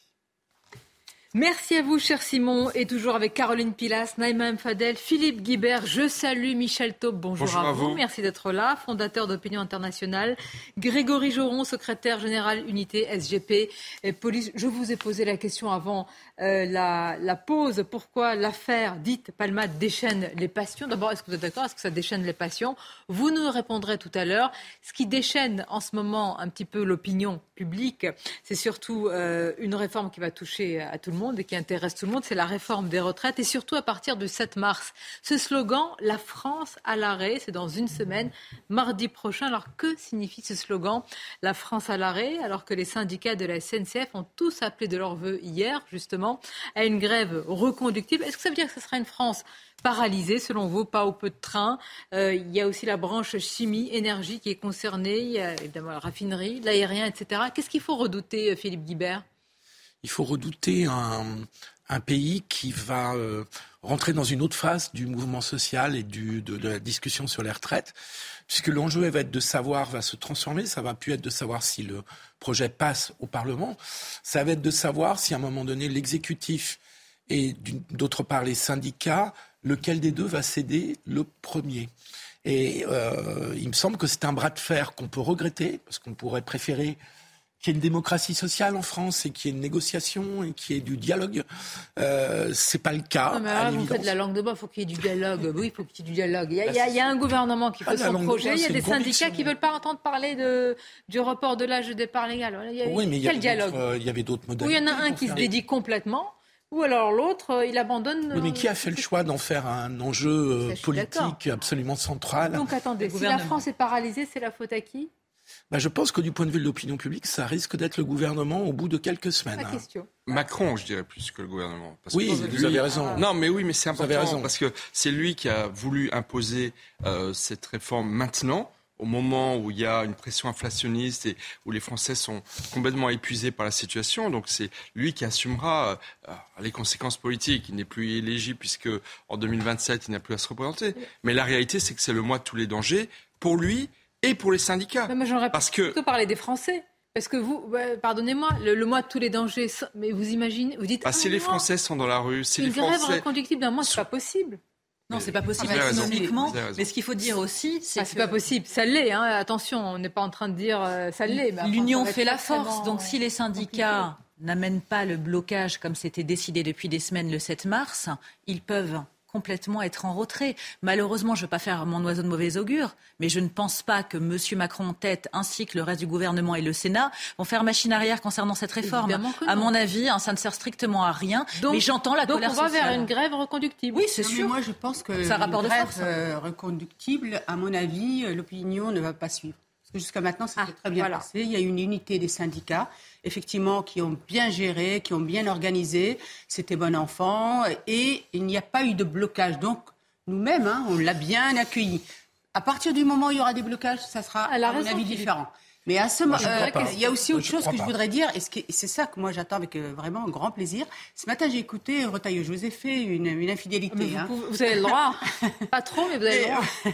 Speaker 1: Merci à vous, cher Simon, et toujours avec Caroline Pilas, Naïma Fadel, Philippe Guibert. Je salue Michel Taube. Bonjour, à, vous. Merci d'être là. Fondateur d'Opinion Internationale. Grégory Joron, secrétaire général unité SGP. Et police. Je vous ai posé la question avant euh, la, la, pause. Pourquoi l'affaire dite Palma déchaîne les passions? D'abord, est-ce que vous êtes d'accord? Est-ce que ça déchaîne les passions? Vous nous répondrez tout à l'heure. Ce qui déchaîne en ce moment un petit peu l'opinion publique, c'est surtout euh, une réforme qui va toucher à tout le monde et qui intéresse tout le monde, c'est la réforme des retraites et surtout à partir du 7 mars. Ce slogan, la France à l'arrêt, c'est dans une semaine, mardi prochain. Alors que signifie ce slogan, la France à l'arrêt, alors que les syndicats de la SNCF ont tous appelé de leur vœu hier, justement, à une grève reconductible Est-ce que ça veut dire que ce sera une France paralysée, selon vous, pas au peu de train? Euh, il y a aussi la branche chimie, énergie qui est concernée, il y a évidemment la raffinerie, l'aérien, etc. Qu'est-ce qu'il faut redouter, euh, Philippe Guibert?
Speaker 6: Il faut redouter un, pays qui va euh, rentrer dans une autre phase du mouvement social et de, la discussion sur les retraites, puisque l'enjeu va être de savoir, va se transformer, ça va plus être de savoir si le projet passe au Parlement, ça va être de savoir si à un moment donné l'exécutif et d'autre part les syndicats lequel des deux va céder le premier. Et euh, il me semble que c'est un bras de fer qu'on peut regretter, parce qu'on pourrait préférer qu'il y ait une démocratie sociale en France et qu'il y ait une négociation et qu'il y ait du dialogue. Euh, c'est pas le cas.
Speaker 1: Non, mais alors, vous faites de la langue de bois, il faut qu'il y ait du dialogue. Oui, il faut qu'il y ait du dialogue. Il y a, il y a, il y a un gouvernement qui fait son projet, il y a des syndicats qui ne veulent pas entendre parler de, du report de l'âge de départ légal. Il y a,
Speaker 6: oui, mais
Speaker 1: quel
Speaker 6: il y
Speaker 1: dialogue
Speaker 6: euh, Il y avait d'autres modèles.
Speaker 1: Ou il y en a un qui se dédie complètement. Ou alors l'autre, euh, il abandonne.
Speaker 6: Oui, mais qui a fait le choix d'en faire un enjeu euh, politique absolument central?
Speaker 1: Donc attendez, si la France est paralysée, c'est la faute à qui?
Speaker 6: Bah, je pense que du point de vue de l'opinion publique, ça risque d'être le gouvernement au bout de quelques semaines.
Speaker 1: La question.
Speaker 22: Macron, je dirais plus que le gouvernement.
Speaker 6: Parce oui, que vous avez raison.
Speaker 22: Non, mais oui, mais c'est important parce que c'est lui qui a voulu imposer euh, cette réforme maintenant au moment où il y a une pression inflationniste et où les Français sont complètement épuisés par la situation. Donc c'est lui qui assumera euh, les conséquences politiques. Il n'est plus éligible puisque en 2027 il n'a plus à se représenter. Mais la réalité c'est que c'est le mois de tous les dangers pour lui et pour les syndicats.
Speaker 1: Mais moi, j'aurais parce que plutôt parler des Français. Parce que vous, pardonnez-moi, le, mois de tous les dangers, mais vous imaginez, vous dites.
Speaker 22: Ah, si les Français sont dans la rue, si
Speaker 1: une
Speaker 22: les
Speaker 1: grève
Speaker 22: Français.
Speaker 1: reconductible d'un mois, c'est pas possible.
Speaker 8: Non, c'est pas possible économiquement. Mais ce qu'il faut dire aussi, c'est
Speaker 1: ah, c'est pas possible. Ça l'est. Hein. Attention, on n'est pas en train de dire euh, ça l'est.
Speaker 8: L'union fait la force. Donc, si les syndicats n'amènent pas le blocage comme c'était décidé depuis des semaines le 7 mars, ils peuvent complètement être en retrait. Malheureusement, je ne veux pas faire mon oiseau de mauvais augure, mais je ne pense pas que M. Macron en tête, ainsi que le reste du gouvernement et le Sénat, vont faire machine arrière concernant cette réforme. À mon avis, hein, ça ne sert strictement à rien. mais j'entends la
Speaker 1: donc
Speaker 8: colère
Speaker 1: on va vers une grève reconductible.
Speaker 8: Oui, c'est sûr.
Speaker 7: moi, je pense que ça rapport grève de euh, reconductible, à mon avis, euh, l'opinion ne va pas suivre. Jusqu'à maintenant, c'était ah, très bien passé. Il y a une unité des syndicats effectivement, qui ont bien géré, qui ont bien organisé. C'était bon enfant et il n'y a pas eu de blocage. Donc, nous-mêmes, hein, on l'a bien accueilli. À partir du moment où il y aura des blocages, ça sera, à mon avis, différent. Mais à ce moment, euh, il y a aussi autre chose que je voudrais dire, et c'est ça que moi j'attends avec euh, vraiment un grand plaisir. Ce matin, j'ai écouté Retailleau. Je vous ai fait une, infidélité.
Speaker 1: Vous, hein. vous, avez le droit. Pas trop, mais vous avez le droit.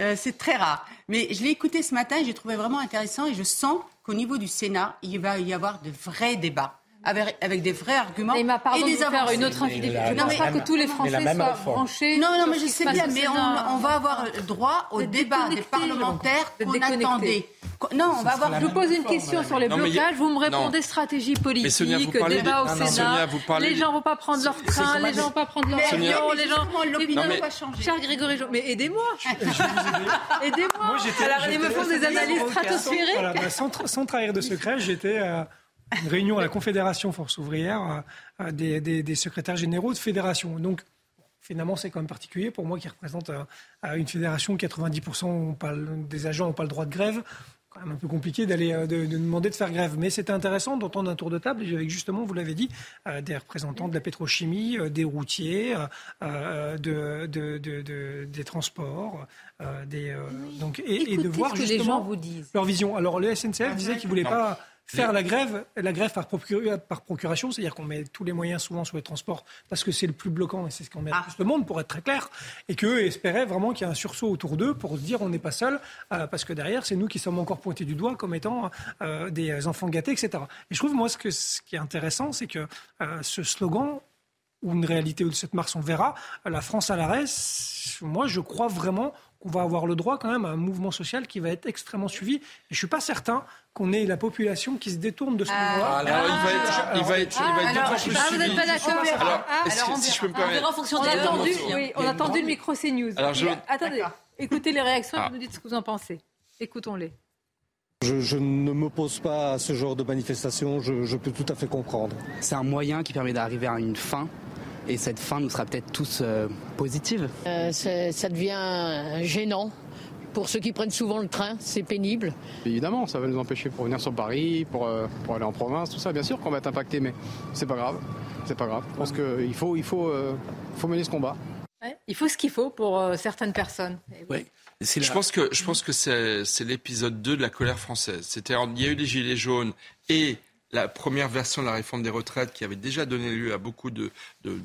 Speaker 7: Euh, c'est très rare. Mais je l'ai écouté ce matin et j'ai trouvé vraiment intéressant. Et je sens qu'au niveau du Sénat, il va y avoir de vrais débats avec, avec des vrais arguments.
Speaker 1: Et, ma et des de faire une autre infidélité. Je ne pense pas que tous les Français soient branchés.
Speaker 7: Non, non, mais je sais bien, mais on, on, va avoir droit au débat des parlementaires qu'on attendait. Non, on va avoir.
Speaker 1: Je vous pose une question sur les blocages. Vous me répondez stratégie politique, débat au Sénat. Les gens ne vont pas prendre leur train, les gens ne vont pas prendre leur avion, les gens.
Speaker 7: L'opinion va changer.
Speaker 1: Cher Grégory, mais aidez-moi. Aidez-moi. Alors, ils me font des analyses stratosphériques.
Speaker 9: Sans trahir de secret, j'étais une réunion à la Confédération Force ouvrière euh, des, des, secrétaires généraux de fédération. Donc, finalement, c'est quand même particulier pour moi qui représente euh, une fédération où 90% des agents n'ont pas le droit de grève. Quand même un peu compliqué d'aller euh, de, demander de faire grève, mais c'était intéressant d'entendre un tour de table avec justement, vous l'avez dit, des représentants de la pétrochimie, des routiers, de, de, des transports, des donc et, de voir justement
Speaker 1: les gens vous disent.
Speaker 9: leur vision. Alors le SNCF disait qu'il voulait pas faire la grève, la grève par, par procuration, c'est-à-dire qu'on met tous les moyens souvent sur les transports parce que c'est le plus bloquant et c'est ce qu'on met le ah. plus de monde, pour être très clair, et qu'eux espéraient vraiment qu'il y ait un sursaut autour d'eux pour se dire on n'est pas seul, euh, parce que derrière, c'est nous qui sommes encore pointés du doigt comme étant euh, des enfants gâtés, etc. Et je trouve, moi, ce, que, ce qui est intéressant, c'est que euh, ce slogan, ou une réalité de cette mars, on verra, la France à l'arrêt, moi, je crois vraiment qu'on va avoir le droit quand même à un mouvement social qui va être extrêmement suivi. Et je ne suis pas certain qu'on ait la population qui se détourne de ce
Speaker 22: ah.
Speaker 9: mouvement.
Speaker 22: Alors, il va être, il va être, il va être d'autant plus
Speaker 1: ah, Vous n'êtes pas d'accord
Speaker 22: Alors, alors si je peux me permettre.
Speaker 1: On a attendu, oui, on a attendu le micro CNews. Alors, je... Attendez, écoutez les réactions et ah. vous nous dites ce que vous en pensez. Écoutons-les.
Speaker 23: Je, je, ne m'oppose pas à ce genre de manifestation, je, je peux tout à fait comprendre.
Speaker 24: C'est un moyen qui permet d'arriver à une fin et cette fin nous sera peut-être tous euh, positive.
Speaker 25: Euh, ça devient gênant. Pour ceux qui prennent souvent le train, c'est pénible.
Speaker 26: Évidemment, ça va nous empêcher pour venir sur Paris, pour, euh, pour aller en province, tout ça. Bien sûr qu'on va être impacté, mais c'est pas grave. C'est pas grave. Je pense qu'il faut, il faut, faut mener ce combat.
Speaker 1: il faut ce qu'il faut pour certaines personnes.
Speaker 22: Oui. Je pense que, je pense que c'est l'épisode 2 de la colère française. C'était, il y a eu les gilets jaunes et la première version de la réforme des retraites qui avait déjà donné lieu à beaucoup de,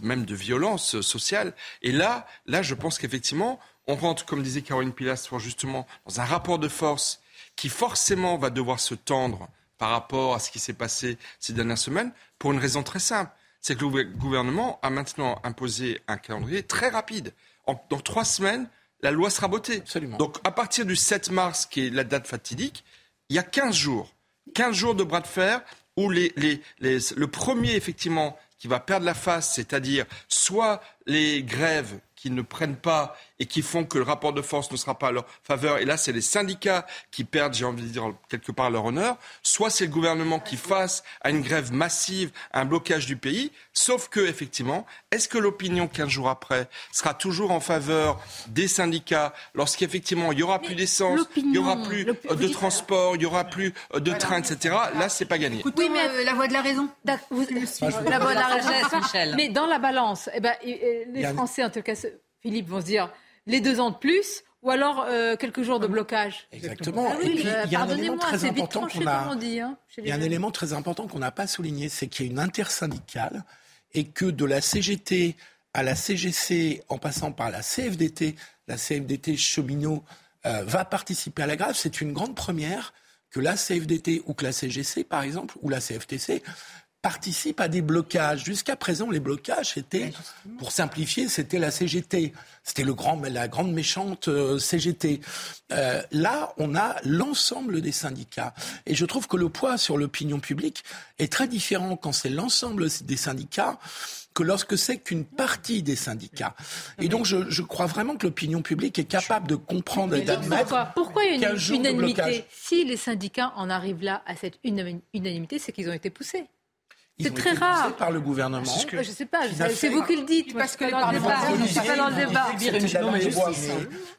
Speaker 22: même de violences sociales. Et là, là, je pense qu'effectivement, on rentre, comme disait Caroline Pilastre, justement dans un rapport de force qui forcément va devoir se tendre par rapport à ce qui s'est passé ces dernières semaines pour une raison très simple. c'est que le gouvernement a maintenant imposé un calendrier très rapide. dans trois semaines, la loi sera votée.
Speaker 6: Absolument.
Speaker 22: Donc à partir du 7 mars, qui est la date fatidique, il y a 15 jours. 15 jours de bras de fer où les, les, le premier, effectivement, qui va perdre la face, c'est-à-dire soit les grèves qui ne prennent pas et qui font que le rapport de force ne sera pas à leur faveur, et là c'est les syndicats qui perdent, j'ai envie de dire quelque part leur honneur, soit c'est le gouvernement qui face à une grève massive, un blocage du pays, sauf que effectivement, est-ce que l'opinion 15 jours après sera toujours en faveur des syndicats lorsqu'effectivement il y aura plus d'essence, il y aura plus de transport, il y aura plus euh, de trains, etc. Là c'est pas gagné.
Speaker 1: Oui, mais euh, la voix de la raison. la voix de la raison, Michel. Mais dans la balance, eh ben, les Français en tout cas Philippe, vont se dire les deux ans de plus ou alors euh, quelques jours de blocage.
Speaker 6: Exactement.
Speaker 1: Ah et
Speaker 6: puis, il y a un élément très important
Speaker 1: qu'on a.
Speaker 6: Hein, il y a un élément très important qu'on n'a pas souligné, c'est qu'il y a une intersyndicale et que de la CGT à la CGC, en passant par la CFDT, la CFDT cheminot euh, va participer à la grève. C'est une grande première que la CFDT ou que la CGC, par exemple, ou la CFTC participe à des blocages. Jusqu'à présent, les blocages, c'était, pour simplifier, c'était la CGT. C'était le grand, la grande méchante euh, CGT. Euh, là, on a l'ensemble des syndicats. Et je trouve que le poids sur l'opinion publique est très différent quand c'est l'ensemble des syndicats que lorsque c'est qu'une partie des syndicats. Et donc, je, je crois vraiment que l'opinion publique est capable de comprendre et d'admettre.
Speaker 1: Pourquoi, pourquoi il y a une unanimité? Si les syndicats en arrivent là à cette unanimité, c'est qu'ils ont été poussés. C'est très rare.
Speaker 6: par le gouvernement.
Speaker 1: Je sais pas, c'est vous qui le dites, parce que dans le débat, pas dans le débat.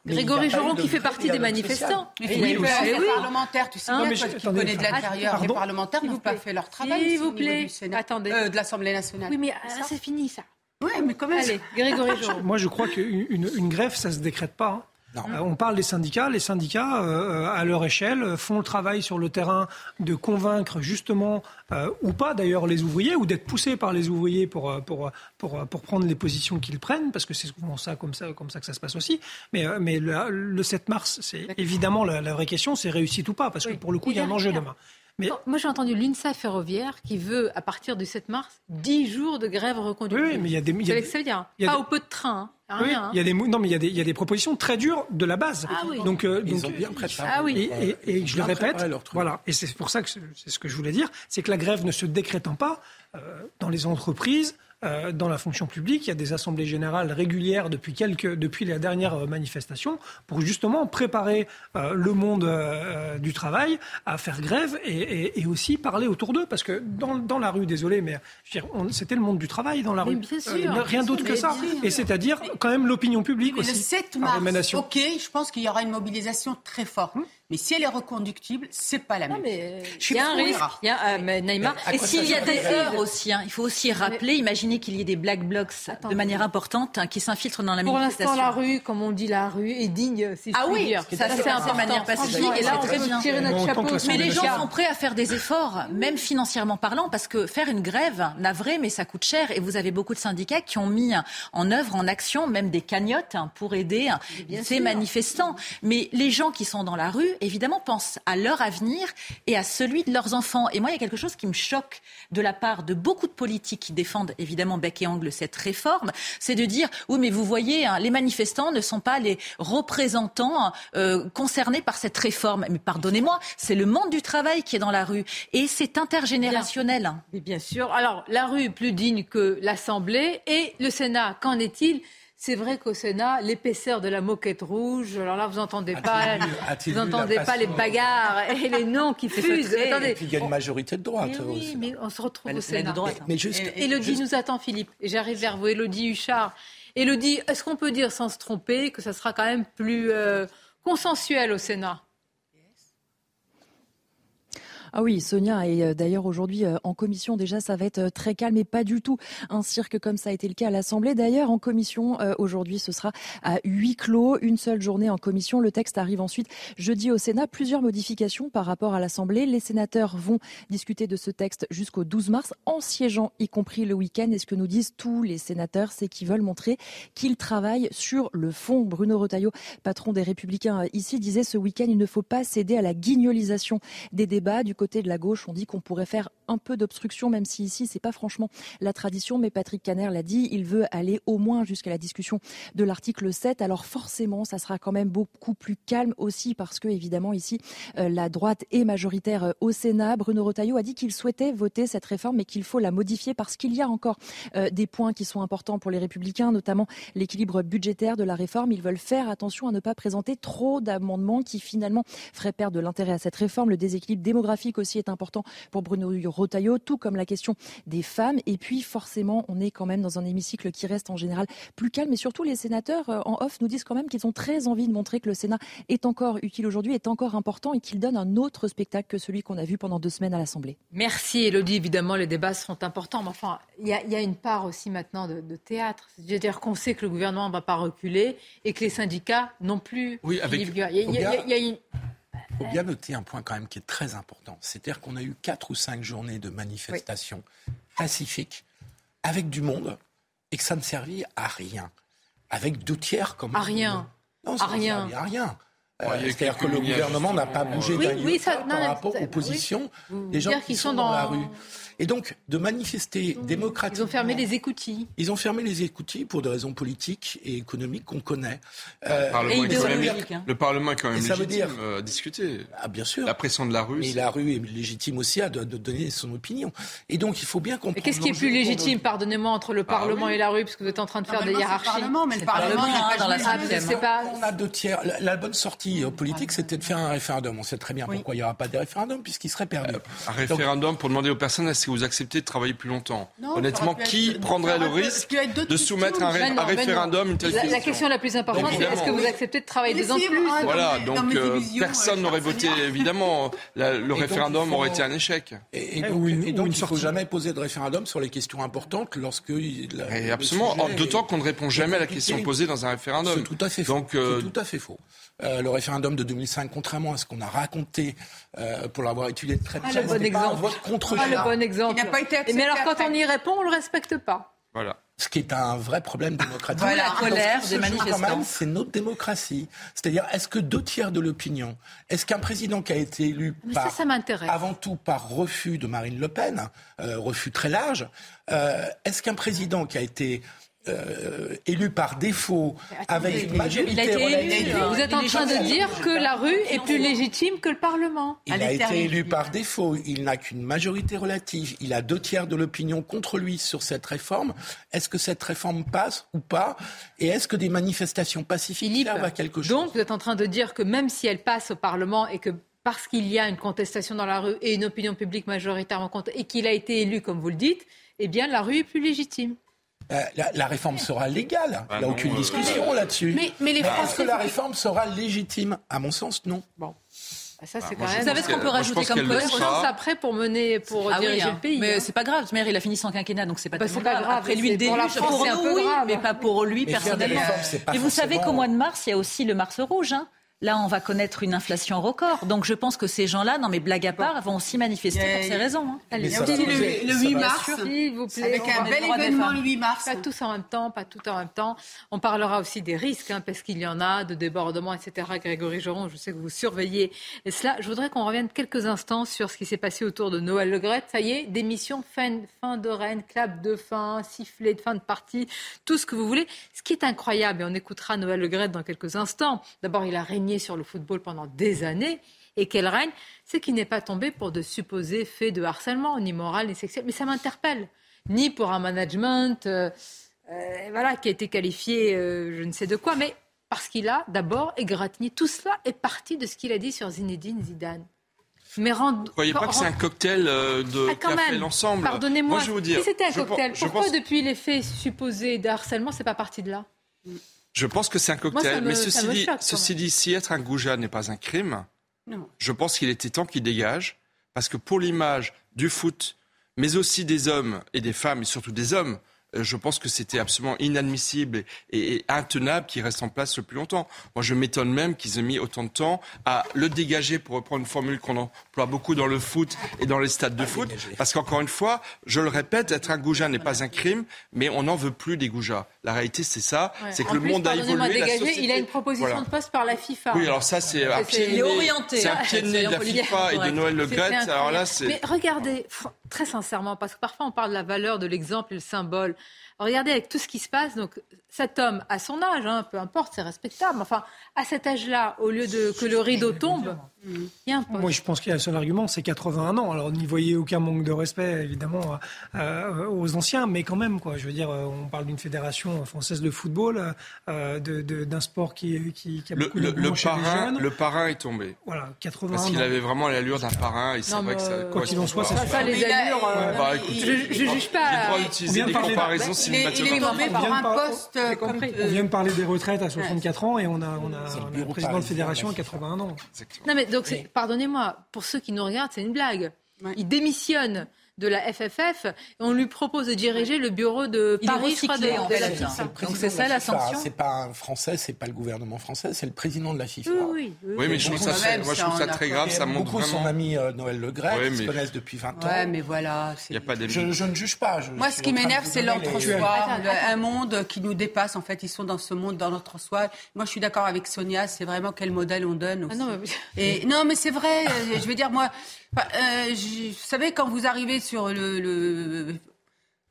Speaker 1: Grégory Joron qui fait partie des manifestants.
Speaker 7: Mais oui, les parlementaires, tu sais bien, toi qui connais de l'intérieur, les parlementaires n'ont pas fait leur travail.
Speaker 1: S'il vous plaît, attendez.
Speaker 7: De l'Assemblée nationale.
Speaker 1: Oui, mais c'est fini ça.
Speaker 7: Oui, mais quand même.
Speaker 1: Allez, Grégory Joron.
Speaker 9: Moi, je crois qu'une grève, ça se décrète pas. Euh, on parle des syndicats. Les syndicats, euh, à leur échelle, font le travail sur le terrain de convaincre justement, euh, ou pas d'ailleurs, les ouvriers, ou d'être poussés par les ouvriers pour, pour, pour, pour prendre les positions qu'ils prennent, parce que c'est souvent ça comme, ça, comme ça que ça se passe aussi. Mais, mais le, 7 mars, c'est évidemment la, vraie question, c'est réussite ou pas, parce que pour le coup, il y a un enjeu demain.
Speaker 1: Mais... moi, j'ai entendu l'UNSA ferroviaire qui veut, à partir du 7 mars, 10 jours de grève reconduite.
Speaker 9: Oui, mais il y a des.
Speaker 1: C'est ça veut dire. Pas au peu de train. Hein.
Speaker 9: oui, il y a des non mais il y a des il y a des propositions très dures de la base.
Speaker 1: Ah oui.
Speaker 9: Donc,
Speaker 6: euh, Ils ont bien préparé.
Speaker 1: Ah oui.
Speaker 9: Et, et, je le répète, voilà. Et c'est pour ça que c'est ce que je voulais dire, c'est que la grève ne se décrétant pas euh, dans les entreprises. Euh, dans la fonction publique. Il y a des assemblées générales régulières depuis, quelques, depuis la dernière euh, manifestation pour justement préparer euh, le monde du travail à faire grève et, et, aussi parler autour d'eux. Parce que dans, dans la rue, désolé, mais c'était le monde du travail dans la rue.
Speaker 1: Bien sûr,
Speaker 9: rien d'autre que ça. Et c'est-à-dire quand même l'opinion publique aussi. Le
Speaker 7: 7 mars, ok, je pense qu'il y aura une mobilisation très forte. Hum mais si elle est reconductible, c'est pas la même.
Speaker 1: Mais il y a un risque. Il y a, euh, Naïma.
Speaker 8: Et s'il y a des heures aussi, hein, il faut aussi rappeler, imaginez qu'il y ait des black blocs de manière importante hein, qui s'infiltrent dans la
Speaker 1: Pour
Speaker 8: manifestation.
Speaker 1: Pour l'instant, la rue, comme on dit, la rue est digne. Si
Speaker 8: ah oui,
Speaker 1: dire.
Speaker 8: ça c'est de manière pacifique.
Speaker 1: Et là, on peut tirer notre chapeau.
Speaker 8: Mais les gens sont prêts à faire des efforts, même financièrement parlant, parce que faire une grève, navré, mais ça coûte cher. Et vous avez beaucoup de syndicats qui ont mis en œuvre, en action, même des cagnottes hein, pour aider ces manifestants. Mais les gens qui sont dans la rue, évidemment, pensent à leur avenir et à celui de leurs enfants. Et moi, il y a quelque chose qui me choque de la part de beaucoup de politiques qui défendent évidemment bec et angle cette réforme, c'est de dire oui, mais vous voyez, hein, les manifestants ne sont pas les représentants euh, concernés par cette réforme. Mais pardonnez-moi, c'est le monde du travail qui est dans la rue et c'est intergénérationnel.
Speaker 1: Bien. bien sûr. Alors, la rue plus digne que l'Assemblée et le Sénat, qu'en est-il? C'est vrai qu'au Sénat, l'épaisseur de la moquette rouge, alors là, vous n'entendez pas, vous entendez pas les bagarres et les noms qui fusent.
Speaker 6: Attendez. Et puis il y a une majorité de droite.
Speaker 1: Mais oui, mais on se retrouve au Sénat.
Speaker 8: droite,
Speaker 1: mais, Élodie nous attend, Philippe. Et j'arrive vers vous, Élodie Huchard. Élodie, est-ce qu'on peut dire sans se tromper que ça sera quand même plus euh, consensuel au Sénat?
Speaker 3: Ah oui, Sonia, et euh, d'ailleurs aujourd'hui euh, en commission, déjà ça va être euh, très calme et pas du tout un cirque comme ça a été le cas à l'Assemblée. D'ailleurs, en commission, aujourd'hui, ce sera à huis clos, une seule journée en commission. Le texte arrive ensuite jeudi au Sénat. Plusieurs modifications par rapport à l'Assemblée. Les sénateurs vont discuter de ce texte jusqu'au 12 mars, en siégeant, y compris le week-end. Et ce que nous disent tous les sénateurs, c'est qu'ils veulent montrer qu'ils travaillent sur le fond. Bruno Retailleau, patron des Républicains ici, disait ce week-end, il ne faut pas céder à la guignolisation des débats. Côté de la gauche, on dit qu'on pourrait faire un peu d'obstruction, même si ici, c'est pas franchement la tradition. Mais Patrick Caner l'a dit, il veut aller au moins jusqu'à la discussion de l'article 7. Alors forcément, ça sera quand même beaucoup plus calme aussi parce que, évidemment, ici, euh, la droite est majoritaire euh, au Sénat. Bruno Retailleau a dit qu'il souhaitait voter cette réforme, mais qu'il faut la modifier parce qu'il y a encore euh, des points qui sont importants pour les républicains, notamment l'équilibre budgétaire de la réforme. Ils veulent faire attention à ne pas présenter trop d'amendements qui finalement feraient perdre de l'intérêt à cette réforme. Le déséquilibre démographique aussi est important pour Bruno Rotaillot, tout comme la question des femmes. Et puis forcément, on est quand même dans un hémicycle qui reste en général plus calme. Et surtout, les sénateurs euh, en off nous disent quand même qu'ils ont très envie de montrer que le Sénat est encore utile aujourd'hui, est encore important et qu'il donne un autre spectacle que celui qu'on a vu pendant deux semaines à l'Assemblée.
Speaker 1: Merci Elodie. Évidemment, les débats seront importants. Mais enfin, il y, a une part aussi maintenant de, théâtre. C'est-à-dire qu'on sait que le gouvernement ne va pas reculer et que les syndicats non plus.
Speaker 6: Oui, avec. Il y a, une faut bien noter un point quand même qui est très important. C'est-à-dire qu'on a eu quatre ou cinq journées de manifestations pacifiques avec du monde et que ça ne servit à rien. Avec deux tiers comme...
Speaker 1: À rien.
Speaker 6: Non, ça à rien. à rien. Euh, c'est-à-dire que le gouvernement n'a pas bougé oui, par rapport aux positions des gens qui sont dans la rue. Et donc, de manifester démocratiquement.
Speaker 1: Ils ont fermé les écoutilles.
Speaker 6: Ils ont fermé les écoutilles pour des raisons politiques et économiques qu'on connaît.
Speaker 22: Euh, le, Parlement est hein. le Parlement est quand même légitime dire... Euh, à discuter.
Speaker 6: Ah, bien sûr.
Speaker 22: La pression de la rue.
Speaker 6: Mais la rue est légitime aussi à de, donner son opinion. Et donc, il faut bien comprendre.
Speaker 1: Qu'est-ce qui est plus légitime, pardonnez-moi, entre le ah Parlement et la rue, parce que vous êtes en train de faire des hiérarchies
Speaker 7: le Parlement, mais le Parlement,
Speaker 1: hein, dans la
Speaker 6: pas... On a deux tiers. La, bonne sortie euh, politique, c'était de faire un référendum. On sait très bien pourquoi il n'y aura pas de référendum, puisqu'il serait perdu.
Speaker 22: Un référendum pour demander aux personnes est-ce que vous acceptez de travailler plus longtemps. Honnêtement, qui prendrait le risque de soumettre un, référendum une telle
Speaker 1: la, la, question la plus importante, c'est est-ce que vous acceptez de travailler deux ans de plus
Speaker 22: Voilà, donc euh, personne n'aurait voté, évidemment. le référendum aurait été un échec.
Speaker 6: Et, donc, il ne faut jamais poser de référendum sur les questions importantes lorsque...
Speaker 22: absolument, d'autant qu'on ne répond jamais à la question posée dans un référendum.
Speaker 6: C'est tout à fait faux. Euh, tout à fait faux. Euh, le référendum de 2005, contrairement à ce qu'on a raconté pour l'avoir étudié très
Speaker 1: près, ah, le bon exemple. contre ah, le bon exemple. Il n'a pas été mais alors quand on y répond, on ne le respecte pas.
Speaker 22: Voilà.
Speaker 6: Ce qui est un vrai problème démocratique.
Speaker 1: Voilà, la colère des manifestants.
Speaker 6: C'est notre démocratie. C'est-à-dire, est-ce que deux tiers de l'opinion, est-ce qu'un président qui a été élu par, avant tout par refus de Marine Le Pen, euh, refus très large, euh, est-ce qu'un président qui a été euh, élu par défaut avec une majorité relative.
Speaker 1: Vous êtes en train de dire que la rue est plus légitime que le Parlement.
Speaker 6: Il a été élu par défaut. Il n'a qu'une majorité relative. Il a deux tiers de l'opinion contre lui sur cette réforme. Est-ce que cette réforme passe ou pas? Et est-ce que des manifestations pacifiques servent à quelque chose?
Speaker 1: Donc vous êtes en train de dire que même si elle passe au Parlement et que parce qu'il y a une contestation dans la rue et une opinion publique majoritairement contre et qu'il a été élu, comme vous le dites, eh bien la rue est plus légitime.
Speaker 6: Euh, la, réforme sera légale. Il n'y a aucune discussion là-dessus. Mais, mais les Est-ce que la réforme sera légitime? À mon sens, non.
Speaker 1: Bon. Ah, ça, c'est bah, quand même... Vous savez ce qu'on peut rajouter comme conséquence après pour mener, pour ah diriger oui, hein. le pays
Speaker 8: Mais
Speaker 1: hein.
Speaker 8: c'est pas grave. Ce maire, il a fini sans quinquennat, donc c'est pas, bah, pas grave. Après lui, le début, pour, nous, oui, mais pas pour lui personnellement. Et vous savez qu'au mois de mars, il y a aussi le Mars rouge. Hein. Là, on va connaître une inflation record. Donc, je pense que ces gens-là, non mais blague à part, vont aussi manifester pour ces raisons. Hein.
Speaker 7: Allez, le, 8 mars, s'il vous plaît. Avec un bel événement le 8 mars.
Speaker 1: Pas tous en même temps, pas tout en même temps. On parlera aussi des risques, hein, parce qu'il y en a, de débordements, etc. Grégory Joron, je sais que vous surveillez et cela. Je voudrais qu'on revienne quelques instants sur ce qui s'est passé autour de Noël Legrette. Ça y est, démission, fin, fin de reine, clap de fin, sifflet de fin de partie, tout ce que vous voulez. Ce qui est incroyable, et on écoutera Noël Legrette dans quelques instants. D'abord, il a régné sur le football pendant des années et qu'elle règne, c'est qu'il n'est pas tombé pour de supposés faits de harcèlement, ni moral, ni sexuel. Mais ça m'interpelle. Ni pour un management euh, euh, voilà, qui a été qualifié euh, je ne sais de quoi, mais parce qu'il a d'abord égratigné. Tout cela est parti de ce qu'il a dit sur Zinedine Zidane.
Speaker 22: Mais Vous ne croyez pas que c'est un cocktail de ah, l'ensemble?
Speaker 1: Pardonnez-moi, si c'était un cocktail, pourquoi depuis les faits supposés de harcèlement, c'est pas parti de là?
Speaker 22: Je pense que c'est un cocktail. mais ceci, dit, ceci dit, si être un goujat n'est pas un crime, je pense qu'il était temps qu'il dégage. Parce que pour l'image du foot, mais aussi des hommes et des femmes, et surtout des hommes, je pense que c'était absolument inadmissible et, et, intenable qu'il reste en place le plus longtemps. Moi, je m'étonne même qu'ils aient mis autant de temps à le dégager, pour reprendre une formule qu'on emploie beaucoup dans le foot et dans les stades de foot. Parce qu'encore une fois, je le répète, être un goujat n'est pas un crime, mais on n'en veut plus des goujats. La réalité, c'est ça. C'est que le monde a évolué.
Speaker 1: Il a une proposition de poste par la FIFA.
Speaker 22: Oui, alors ça, c'est un pied C'est un pied de nez de la FIFA et de Noël Le Gret. Alors là, c'est.
Speaker 1: Mais regardez, très sincèrement, parce que parfois on parle de la valeur de l'exemple et le symbole. Regardez avec tout ce qui se passe, donc cet homme, à son âge, hein, peu importe, c'est respectable. Enfin, à cet âge-là, au lieu de que le rideau tombe, il y a un
Speaker 9: Moi, je pense qu'il y a seul argument, c'est 81 ans. Alors, n'y voyez aucun manque de respect, évidemment, euh, aux anciens, mais quand même, quoi. Je veux dire, euh, on parle d'une fédération française de football, euh, d'un sport qui, qui, a beaucoup
Speaker 22: le,
Speaker 9: de
Speaker 22: le parrain, le parrain est tombé.
Speaker 9: Voilà, 80
Speaker 22: Parce qu'il avait vraiment l'allure d'un parrain. Et c'est vrai que ça.
Speaker 9: Quoi qu'il en soit,
Speaker 1: ça, ça, les allures.
Speaker 22: Bah,
Speaker 1: je, ne juge pas.
Speaker 22: J'ai le droit d'utiliser des comparaisons cinématographiques.
Speaker 9: On vient de parler des retraites à 64 ans et on a, on a, un président de fédération à 81 ans.
Speaker 1: Non mais donc, pardonnez-moi, pour ceux qui nous regardent, c'est une blague. Il démissionne de la FFF on lui propose de diriger le bureau de Paris, je crois, de, de, la FIFA.
Speaker 6: Donc c'est ça la sanction C'est pas un Français, c'est pas le gouvernement français, c'est le président de la FIFA.
Speaker 1: Oui, oui,
Speaker 22: oui mais je trouve ça, moi, je trouve ça très grave, ça montre
Speaker 6: beaucoup
Speaker 22: vraiment...
Speaker 6: son ami euh, Noël Le Gret, oui, mais... se connaissent depuis 20 ans.
Speaker 7: Ouais, mais voilà.
Speaker 22: Y a pas
Speaker 6: je, je, ne juge pas. Je,
Speaker 7: moi, ce qui m'énerve, c'est l'entre-soi, un monde qui nous dépasse. En fait, ils sont dans ce monde, dans l'entre-soi. Moi, je suis d'accord avec Sonia, c'est vraiment quel modèle on donne aussi. Ah non, mais... Et, non, mais c'est vrai, je veux dire, moi, euh, vous savez, quand vous arrivez sur le, le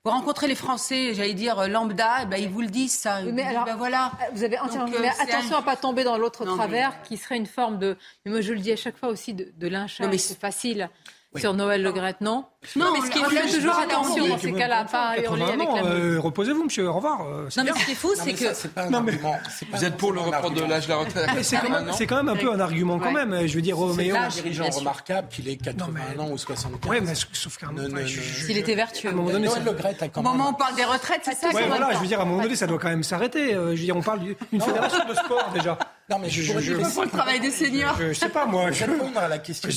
Speaker 7: vous rencontrez les Français, j'allais dire lambda, ben ils vous le disent ça.
Speaker 1: mais alors,
Speaker 7: ben voilà.
Speaker 1: Vous avez entièrement. Donc, mais attention à ne pas tomber dans l'autre travers, mais... qui serait une forme de. Mais moi, je le dis à chaque fois aussi de, de lynchage. C'est facile. Oui. Sur Noël Le Gret, non
Speaker 7: Non, mais ce qui est
Speaker 1: toujours attention dans ces cas-là, pas hurler avec la
Speaker 9: euh, Reposez-vous, monsieur, au revoir.
Speaker 8: Euh, non, mais ce qui est fou, c'est que.
Speaker 6: Non, mais...
Speaker 22: Vous êtes pour le report de l'âge de la retraite
Speaker 9: C'est quand, même, quand même un peu un argument, quand même. Je veux dire,
Speaker 6: C'est un dirigeant remarquable qu'il ait 80 ans ou 75
Speaker 9: Oui, mais sauf qu'à un moment.
Speaker 8: S'il était vertueux.
Speaker 6: Noël Le Gret a quand
Speaker 7: même. Au moment où on parle des retraites, c'est ça
Speaker 9: Oui, voilà, je veux dire, à un moment donné, ça doit quand même s'arrêter. Je veux dire, on parle d'une fédération de sport, déjà.
Speaker 6: Non, mais je, je, je,
Speaker 7: le travail des seniors.
Speaker 9: Je, sais pas, moi.
Speaker 6: Je vais répondre à la question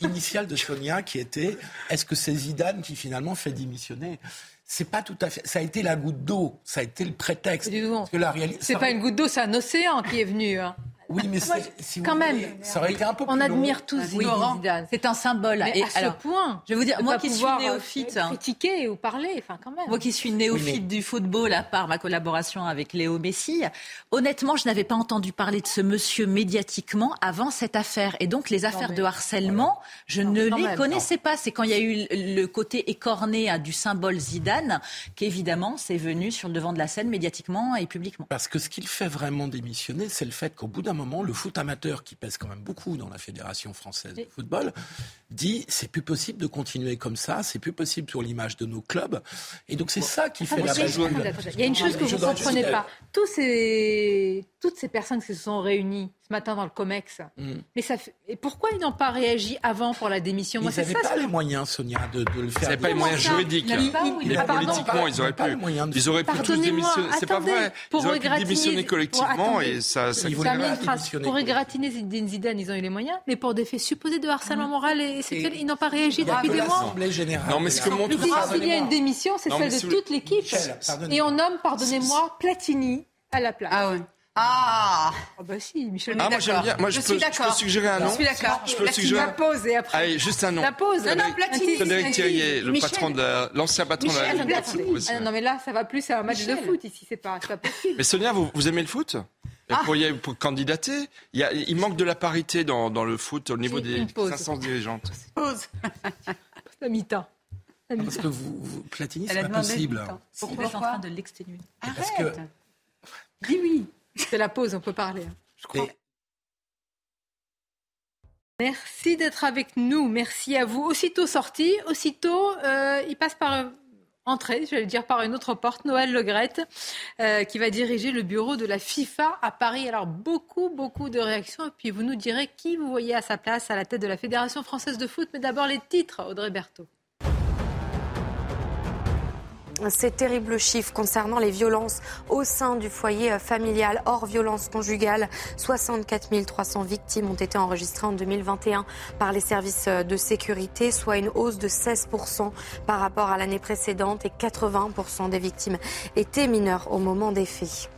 Speaker 6: initiale de Sonia qui était est-ce que c'est Zidane qui finalement fait démissionner? C'est pas tout à fait. Ça a été la goutte d'eau, ça a été le prétexte.
Speaker 1: Parce que la réalité. C'est pas une goutte d'eau, c'est un océan qui est venu. Hein.
Speaker 6: Oui, mais si
Speaker 1: quand même,
Speaker 6: ça aurait été un peu plus
Speaker 1: On admire tous
Speaker 8: oui,
Speaker 1: Zidane.
Speaker 8: C'est un symbole.
Speaker 1: Mais
Speaker 8: et
Speaker 1: à
Speaker 8: alors,
Speaker 1: ce point,
Speaker 8: je vais vous dire, moi qui suis
Speaker 1: euh,
Speaker 8: néophyte, hein.
Speaker 1: critiquer ou parler, enfin quand même.
Speaker 8: Moi qui suis néophyte oui, mais... du football, à part ma collaboration avec Léo Messi, honnêtement, je n'avais pas entendu parler de ce monsieur médiatiquement avant cette affaire. Et donc les affaires non, mais... de harcèlement, je non, ne les même, connaissais non. pas. C'est quand il y a eu le côté écorné hein, du symbole Zidane qu'évidemment c'est venu sur le devant de la scène médiatiquement et publiquement.
Speaker 6: Parce que ce qu'il fait vraiment démissionner, c'est le fait qu'au bout d'un moment, le foot amateur qui pèse quand même beaucoup dans la Fédération française de football, dit c'est plus possible de continuer comme ça, c'est plus possible pour l'image de nos clubs. Et donc c'est ça qui fait la bascule.
Speaker 1: Il y a une chose que vous ne comprenez pas. Tous ces, toutes ces personnes qui se sont réunies ce matin dans le COMEX, mm. mais ça fait... et pourquoi ils n'ont pas réagi avant pour la démission?
Speaker 6: Ils n'avaient pas les moyens, Sonia, de, de le faire.
Speaker 22: Ils n'avaient pas les moyens juridiques. Mais politiquement, ils auraient pu. Ils auraient pu tous démissionner. C'est pas vrai. Ils auraient pu démissionner collectivement et ça.
Speaker 1: Pour égratigner Zidane, ils ont eu les moyens, mais pour des faits supposés de harcèlement moral et sexuel, ils n'ont pas réagi depuis des mois.
Speaker 22: Non, mais ce que montre.
Speaker 1: S'il y a une démission, c'est celle de toute l'équipe. Et on nomme, pardonnez-moi, Platini à la place.
Speaker 7: Ah ouais. Ah
Speaker 1: oh bah si, Michel.
Speaker 22: Ah, moi j'aime bien. Moi je, je, peux, je, peux, suggérer un nom.
Speaker 1: Je suis d'accord.
Speaker 22: Je peux suggérer
Speaker 1: la pause et après.
Speaker 22: Allez, juste un nom.
Speaker 1: La pause.
Speaker 7: Non, non, Platini.
Speaker 22: Frédéric Thierrier, le patron de l'ancien patron
Speaker 1: Michel,
Speaker 22: de la.
Speaker 1: Platini. Ah, non mais là, ça va plus, c'est un match Michel. de foot ici, c'est pas, pas possible.
Speaker 22: Mais Sonia, vous, vous aimez le foot? Vous ah. pourriez pour candidater. Il, y a, il, manque de la parité dans, dans le foot au niveau des 500 dirigeantes.
Speaker 1: Pause. la mi-temps.
Speaker 6: Parce que vous, vous Platini, c'est pas possible.
Speaker 8: Pourquoi en train de l'exténuer
Speaker 7: Parce que. Dis oui.
Speaker 1: C'est la pause, on peut parler. Hein. Je crois. Et... Merci d'être avec nous. Merci à vous. Aussitôt sorti, aussitôt, euh, il passe par entrée, je vais le dire par une autre porte, Noël Legrette, euh, qui va diriger le bureau de la FIFA à Paris. Alors beaucoup, beaucoup de réactions. Et puis vous nous direz qui vous voyez à sa place à la tête de la Fédération française de foot. Mais d'abord les titres, Audrey Berthaud.
Speaker 12: Ces terribles chiffres concernant les violences au sein du foyer familial, hors violence conjugale. 64 300 victimes ont été enregistrées en 2021 par les services de sécurité, soit une hausse de 16% par rapport à l'année précédente et 80% des victimes étaient mineures au moment des faits.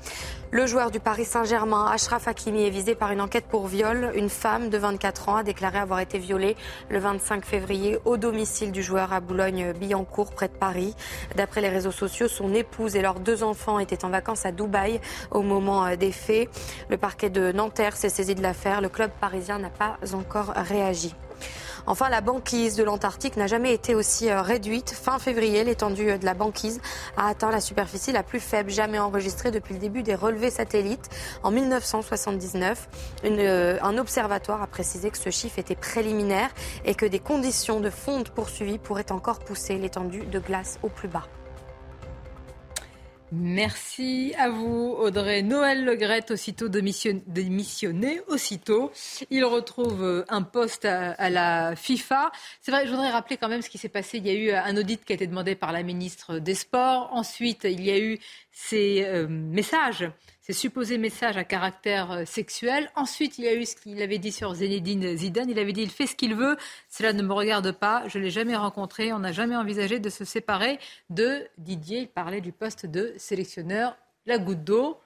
Speaker 12: Le joueur du Paris Saint-Germain, Ashraf Hakimi, est visé par une enquête pour viol. Une femme de 24 ans a déclaré avoir été violée le 25 février au domicile du joueur à Boulogne-Billancourt, près de Paris. D'après les réseaux sociaux, son épouse et leurs deux enfants étaient en vacances à Dubaï au moment euh, des faits. Le parquet de Nanterre s'est saisi de l'affaire. Le club parisien n'a pas encore réagi. Enfin, la banquise de l'Antarctique n'a jamais été aussi euh, réduite. Fin février, l'étendue euh, de la banquise a atteint la superficie la plus faible jamais enregistrée depuis le début des relevés satellites en 1979. Euh, un observatoire a précisé que ce chiffre était préliminaire et que des conditions de fonte poursuivies pourraient encore pousser l'étendue de glace au plus bas.
Speaker 1: Merci à vous, Audrey. Noël Legrette, aussitôt démissionné, aussitôt. Il retrouve euh, un poste à, la FIFA. C'est vrai, je voudrais rappeler quand même ce qui s'est passé. Il y a eu un audit qui a été demandé par la ministre des Sports. Ensuite, il y a eu ces euh, messages ces supposés messages à caractère euh, sexuel. Ensuite, il y a eu ce qu'il avait dit sur Zinedine Zidane. Il avait dit il fait ce qu'il veut, cela ne me regarde pas, je ne l'ai jamais rencontré, on n'a jamais envisagé de se séparer de Didier. Il parlait du poste de sélectionneur. La goutte d'eau,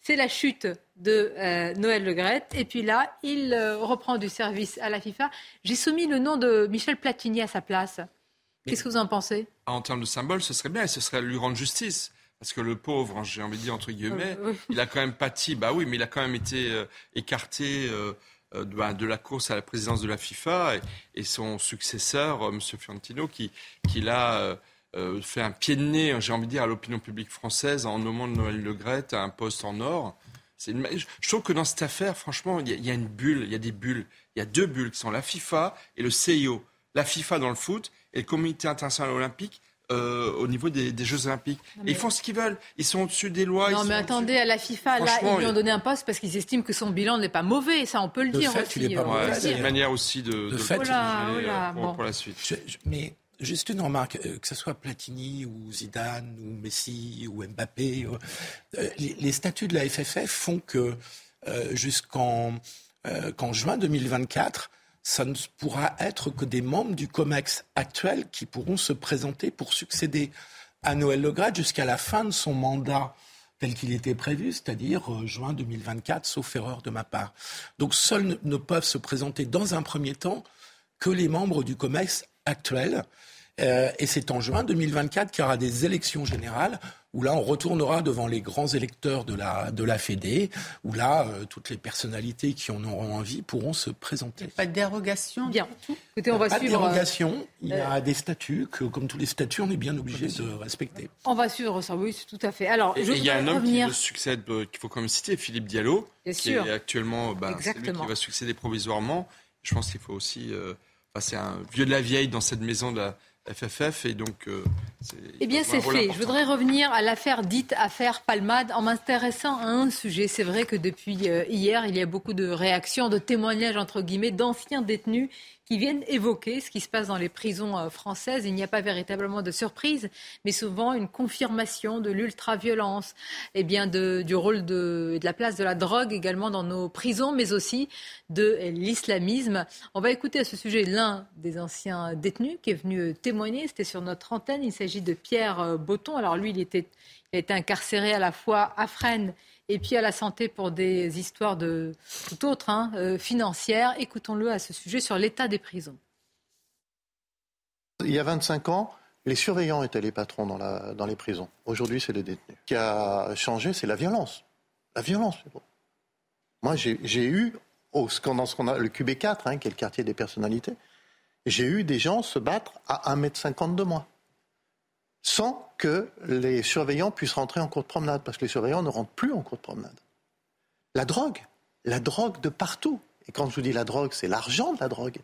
Speaker 1: c'est la chute de euh, Noël Legrette. Et puis là, il euh, reprend du service à la FIFA. J'ai soumis le nom de Michel Platini à sa place. Qu'est-ce que vous en pensez?
Speaker 22: En termes de symbole, ce serait bien et ce serait lui rendre justice. Parce que le pauvre, hein, j'ai envie de dire entre guillemets, il a quand même pâti, bah oui, mais il a quand même été euh, écarté euh, euh, bah, de, la course à la présidence de la FIFA et, son successeur, M. Fiantino, qui, qui l'a fait un pied de nez, j'ai envie de dire, à l'opinion publique française en nommant Noël Le Gret à un poste en or. Je trouve que dans cette affaire, franchement, il y, a une bulle, il y a des bulles. Il y a deux bulles qui sont la FIFA et le CIO. La FIFA dans le foot et le Comité international olympique euh, au niveau des, Jeux Olympiques. Ils font ce qu'ils veulent. Ils sont au-dessus des lois.
Speaker 1: Non, mais attendez, à la FIFA, là, ils lui ont donné un poste parce qu'ils estiment que son bilan n'est pas mauvais. Ça, on peut le dire aussi.
Speaker 22: Euh, c'est une manière aussi de, de,
Speaker 6: fait,
Speaker 22: euh, pour, la suite.
Speaker 6: mais juste une remarque, que ce soit Platini ou Zidane ou Messi ou Mbappé, les, les, statuts de la FFF font que jusqu'en juin 2024, ça ne pourra être que des membres du COMEX actuel qui pourront se présenter pour succéder à Noël Legrade jusqu'à la fin de son mandat tel qu'il était prévu, c'est-à-dire euh, juin 2024, sauf erreur de ma part. Donc seuls ne peuvent se présenter dans un premier temps que les membres du COMEX actuel. Euh, et c'est en juin 2024 qu'il y aura des élections générales où là, on retournera devant les grands électeurs de la, de la Fédé, où là, euh, toutes les personnalités qui en auront envie pourront se présenter.
Speaker 7: Pas de dérogation
Speaker 1: Bien. Écoutez, on va
Speaker 6: pas
Speaker 1: suivre.
Speaker 6: de dérogation. Il y a des statuts que, comme tous les statuts, on est bien obligé de respecter.
Speaker 1: On va suivre ça, oui, tout à fait. Alors,
Speaker 22: il y a un homme qui le succède, qu'il faut quand même citer, Philippe Diallo, qui est actuellement, bah, c'est lui qui va succéder provisoirement. Je pense qu'il faut aussi. Euh, c'est un vieux de la vieille dans cette maison de la FFF et donc.
Speaker 1: Euh, eh bien, c'est fait. Je voudrais revenir à l'affaire dite affaire Palmade en m'intéressant à un sujet. C'est vrai que depuis euh, hier, il y a beaucoup de réactions, de témoignages entre guillemets d'anciens détenus qui viennent évoquer ce qui se passe dans les prisons euh, françaises. Il n'y a pas véritablement de surprise, mais souvent une confirmation de l'ultra-violence, et eh bien du rôle de, de la place de la drogue également dans nos prisons, mais aussi de l'islamisme. On va écouter à ce sujet l'un des anciens détenus qui est venu témoigner. C'était sur notre antenne. Il s'agit de Pierre euh, Botton. Alors lui, il était, il a été incarcéré à la fois à Fresnes et puis à la santé pour des histoires de tout autre, hein, euh, financières. Écoutons-le à ce sujet sur l'état des prisons.
Speaker 27: Il y a 25 ans, les surveillants étaient les patrons dans, les prisons. Aujourd'hui, c'est les détenus. Ce qui a changé, c'est la violence. La violence. Moi, j'ai eu, dans le QB4, hein, qui est le quartier des personnalités, j'ai eu des gens se battre à 1m50 de moi sans que les surveillants puissent rentrer en cours de promenade, parce que les surveillants ne rentrent plus en cours de promenade. La drogue, la drogue de partout. Et quand je vous dis la drogue, c'est l'argent de la drogue.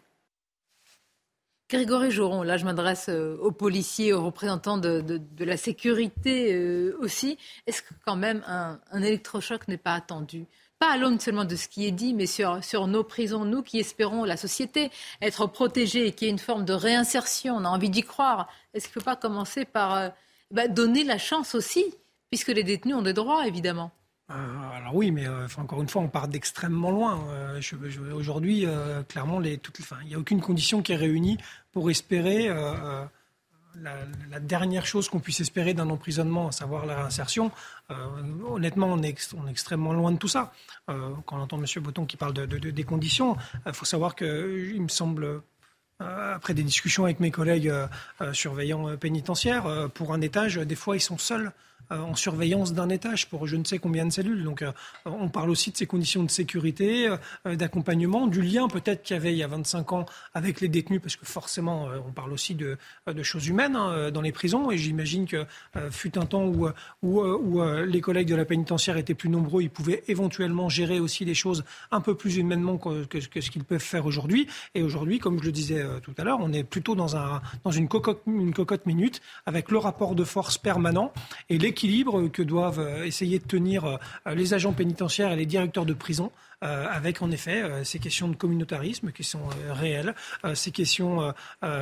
Speaker 1: Grégory Joron, là je m'adresse euh, aux policiers, aux représentants de, la sécurité euh, aussi. Est-ce que quand même un électrochoc n'est pas attendu? Pas à l'aune seulement de ce qui est dit, mais sur, nos prisons, nous qui espérons la société être protégée et qu'il y ait une forme de réinsertion. On a envie d'y croire. Est-ce qu'il ne faut pas commencer par euh, donner la chance aussi, puisque les détenus ont des droits, évidemment.
Speaker 9: Euh, alors oui, mais euh, encore une fois, on part d'extrêmement loin. Euh, aujourd'hui, clairement, il n'y a aucune condition qui est réunie pour espérer la, dernière chose qu'on puisse espérer d'un emprisonnement, à savoir la réinsertion. honnêtement, on est, extrêmement loin de tout ça. quand on entend M. Botton qui parle de, des conditions, il faut savoir qu'il me semble après des discussions avec mes collègues surveillants pénitentiaires, pour un étage, des fois, ils sont seuls euh, en surveillance d'un étage pour je ne sais combien de cellules. Donc euh, on parle aussi de ces conditions de sécurité, euh, d'accompagnement, du lien peut-être qu'il y avait il y a 25 ans avec les détenus, parce que forcément on parle aussi de, choses humaines hein, dans les prisons. Et j'imagine que fut un temps où, où, les collègues de la pénitentiaire étaient plus nombreux, ils pouvaient éventuellement gérer aussi les choses un peu plus humainement que, ce qu'ils peuvent faire aujourd'hui. Et aujourd'hui, comme je le disais tout à l'heure, on est plutôt dans, un, dans une, cocotte, une cocotte minute avec le rapport de force permanent et l'équilibre équilibre que doivent euh, essayer de tenir euh, les agents pénitentiaires et les directeurs de prison. Euh, avec en effet ces questions de communautarisme qui sont réelles, ces questions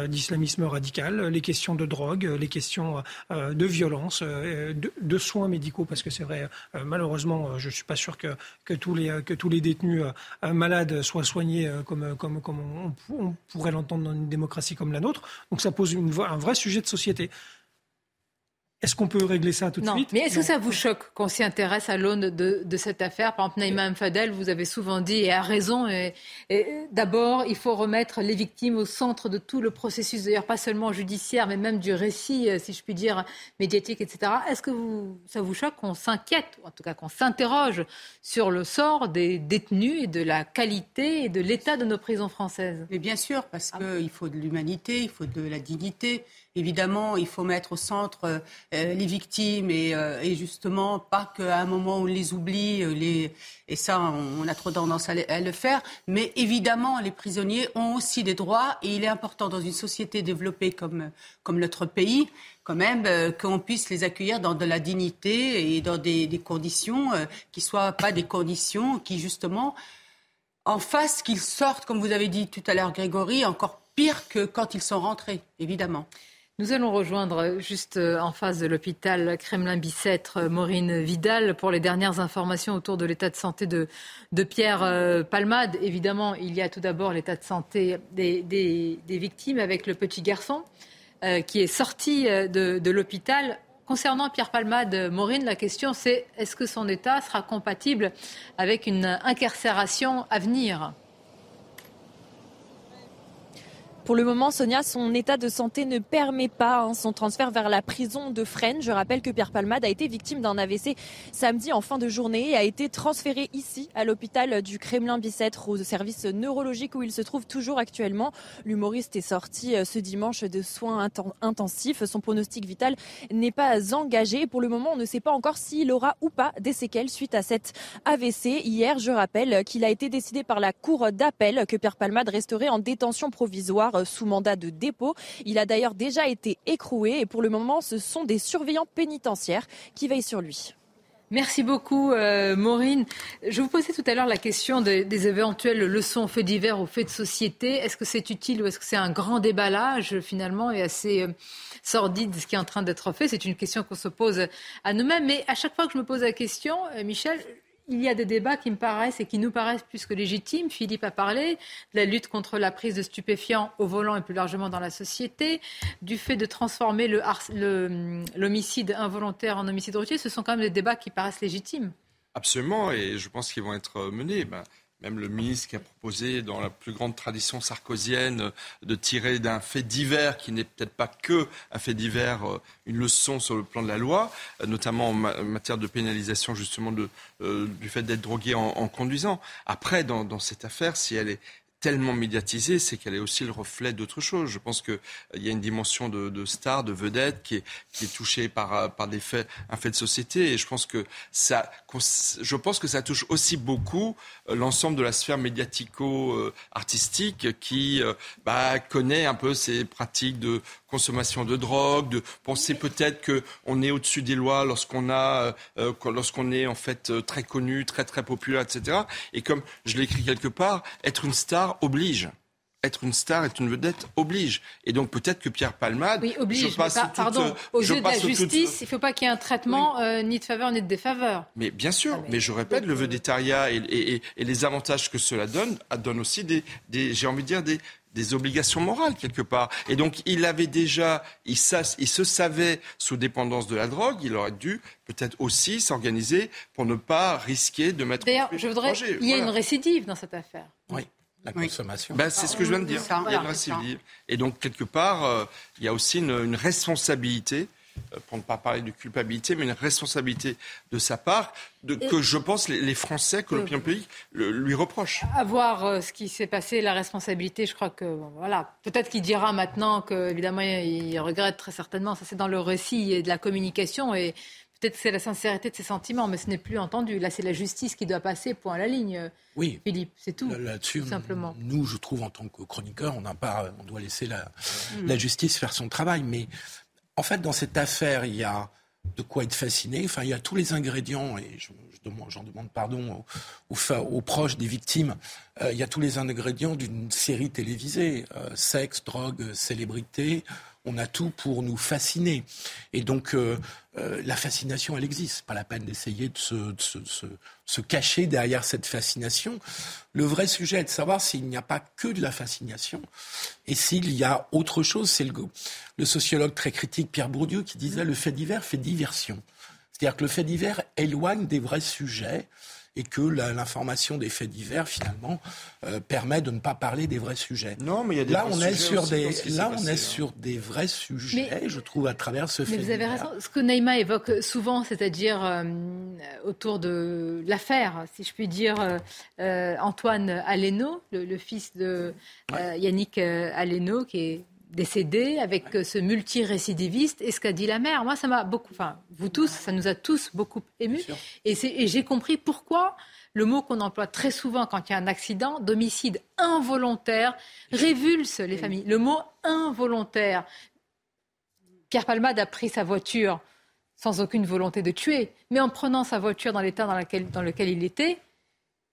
Speaker 9: d'islamisme radical, les questions de drogue, les questions de violence, de, soins médicaux, parce que c'est vrai, malheureusement, je ne suis pas sûr que, que, tous les, que tous les détenus malades soient soignés comme, comme, comme on, pourrait l'entendre dans une démocratie comme la nôtre. Donc ça pose un vrai sujet de société. Est-ce qu'on peut régler ça tout de
Speaker 1: non.
Speaker 9: suite
Speaker 1: Mais est-ce que ça vous choque qu'on s'y intéresse à l'aune de, cette affaire? Par exemple, Naïma Fadel, vous avez souvent dit, et à raison, et, d'abord, il faut remettre les victimes au centre de tout le processus, d'ailleurs pas seulement judiciaire, mais même du récit, euh, si je puis dire, médiatique, etc. Est-ce que vous, ça vous choque qu'on s'inquiète, ou en tout cas qu'on s'interroge sur le sort des détenus et de la qualité et de l'état de nos prisons françaises?
Speaker 7: Mais bien sûr, parce qu'il faut de l'humanité, il faut de la dignité. Évidemment, il faut mettre au centre euh, les victimes et, euh, justement pas qu'à un moment on les oublie, euh, et ça on a trop tendance à, le faire. Mais évidemment, les prisonniers ont aussi des droits et il est important dans une société développée comme, notre pays quand même qu'on puisse les accueillir dans de la dignité et dans des, conditions qui soient pas des conditions qui justement en fassent qu'ils sortent, comme vous avez dit tout à l'heure Grégory, encore pire que quand ils sont rentrés, évidemment.
Speaker 1: Nous allons rejoindre juste euh, en face de l'hôpital Kremlin-Bicêtre euh, Maureen Vidal pour les dernières informations autour de l'état de santé de, Pierre euh, Palmade. Évidemment, il y a tout d'abord l'état de santé des, victimes avec le petit garçon qui est sorti de, de l'hôpital. Concernant Pierre Palmade, Maureen, la question c'est est-ce que son état sera compatible avec une incarcération à venir?
Speaker 3: Pour le moment, Sonia, son état de santé ne permet pas hein, son transfert vers la prison de Fresnes. Je rappelle que Pierre Palmade a été victime d'un AVC samedi en fin de journée et a été transféré ici à l'hôpital du Kremlin-Bicêtre au service neurologique où il se trouve toujours actuellement. L'humoriste est sorti euh, ce dimanche de soins intensifs. Son pronostic vital n'est pas engagé. Pour le moment, on ne sait pas encore s'il aura ou pas des séquelles suite à cet AVC. Hier, je rappelle qu'il a été décidé par la Cour d'appel que Pierre Palmade resterait en détention provisoire euh, sous mandat de dépôt. Il a d'ailleurs déjà été écroué et pour le moment, ce sont des surveillants pénitentiaires qui veillent sur lui.
Speaker 1: Merci beaucoup, euh, Maureen. Je vous posais tout à l'heure la question des, éventuelles leçons faits divers ou faits de société. Est-ce que c'est utile ou est-ce que c'est un grand déballage finalement et assez euh, sordide ce qui est en train d'être fait? C'est une question qu'on se pose à nous-mêmes. Mais à chaque fois que je me pose la question, Michel, il y a des débats qui me paraissent et qui nous paraissent plus que légitimes. Philippe a parlé de la lutte contre la prise de stupéfiants au volant et plus largement dans la société, du fait de transformer l'homicide involontaire en homicide routier. Ce sont quand même des débats qui paraissent légitimes.
Speaker 22: Absolument, et je pense qu'ils vont être menés. Ben, même le ministre qui a proposé, dans la plus grande tradition sarkozienne, de tirer d'un fait divers qui n'est peut-être pas que un fait divers, euh, une leçon sur le plan de la loi, euh, notamment en, matière de pénalisation justement euh, du fait d'être drogué en, conduisant. Après, dans, cette affaire, si elle est tellement médiatisée, c'est qu'elle est aussi le reflet d'autre chose. Je pense qu'il euh, y a une dimension de, de, star, de vedette qui est, qui est touchée par, euh, par des faits, un fait de société. Et je pense que ça, je pense que ça touche aussi beaucoup euh, l'ensemble de la sphère médiatico-artistique qui bah, connaît un peu ces pratiques de consommation de drogue, de penser peut-être qu'on est au-dessus des lois lorsqu'on a, lorsqu'on est en fait très connu, très très populaire, etc. Et comme je l'écris quelque part, être une star oblige. être une star, être une vedette, oblige. Et donc peut-être que Pierre Palmade...
Speaker 1: Oui, oblige, mais pardon, aux yeux de la justice, il ne faut pas qu'il y ait un traitement euh, ni de faveur ni de défaveur.
Speaker 22: Mais bien sûr, ah, mais, je répète, le vedettariat et, et, les avantages que cela donne, donne aussi des, des j'ai envie de dire, des, des obligations morales quelque part. Et donc il avait déjà, il, il, se savait sous dépendance de la drogue, il aurait dû peut-être aussi s'organiser pour ne pas risquer de mettre.
Speaker 1: D'ailleurs, je voudrais, il y a une récidive dans cette affaire.
Speaker 6: Oui. La consommation.
Speaker 22: Ben, c'est ce que je viens de dire. Il y a une récidive. Et donc, quelque part, euh, il y a aussi une responsabilité euh, pour ne pas parler de culpabilité, mais une responsabilité de sa part, de, que je pense les, Français, que l'opinion publique lui reproche.
Speaker 1: À voir euh, ce qui s'est passé, la responsabilité, je crois que, voilà, peut-être qu'il dira maintenant qu'évidemment, il regrette très certainement, ça c'est dans le récit et de la communication, et peut-être c'est la sincérité de ses sentiments, mais ce n'est plus entendu. Là, c'est la justice qui doit passer, point à la ligne. Oui. Philippe, c'est tout. Là-dessus, simplement.
Speaker 6: Nous, je trouve, en tant que chroniqueur, on, pas, on doit laisser la, mm. la justice faire son travail, mais en fait, dans cette affaire, il y a de quoi être fasciné. Enfin, il y a tous les ingrédients, et j'en demande pardon aux, proches des victimes, euh, il y a tous les ingrédients d'une série télévisée. Euh, sexe, drogue, célébrité, on a tout pour nous fasciner. Et donc, euh, euh, la fascination, elle existe. Pas la peine d'essayer de, se, cacher derrière cette fascination. Le vrai sujet est de savoir s'il n'y a pas que de la fascination et s'il y a autre chose. C'est le, le sociologue très critique Pierre Bourdieu qui disait le fait divers fait diversion. C'est-à-dire que le fait divers éloigne des vrais sujets et que l'information des faits divers finalement euh, permet de ne pas parler des vrais sujets.
Speaker 22: Non, mais il y a des
Speaker 6: là on est sur des là on est hein. sur des vrais sujets, je trouve à travers ce fait.
Speaker 1: Mais vous avez raison. Ce que Naïma évoque souvent, c'est-à-dire euh, autour de l'affaire, si je puis dire, euh, Antoine Aleno, le, fils de Yannick Aleno, qui est décédé, avec ce multirécidiviste, et ce qu'a dit la mère. Moi, ça m'a beaucoup, enfin, vous tous, ça nous a tous beaucoup émus. Et, et j'ai compris pourquoi le mot qu'on emploie très souvent quand il y a un accident, d'homicide involontaire, révulse les familles. Le mot involontaire. Pierre Palmade a pris sa voiture sans aucune volonté de tuer, mais en prenant sa voiture dans l'état dans, dans lequel il était,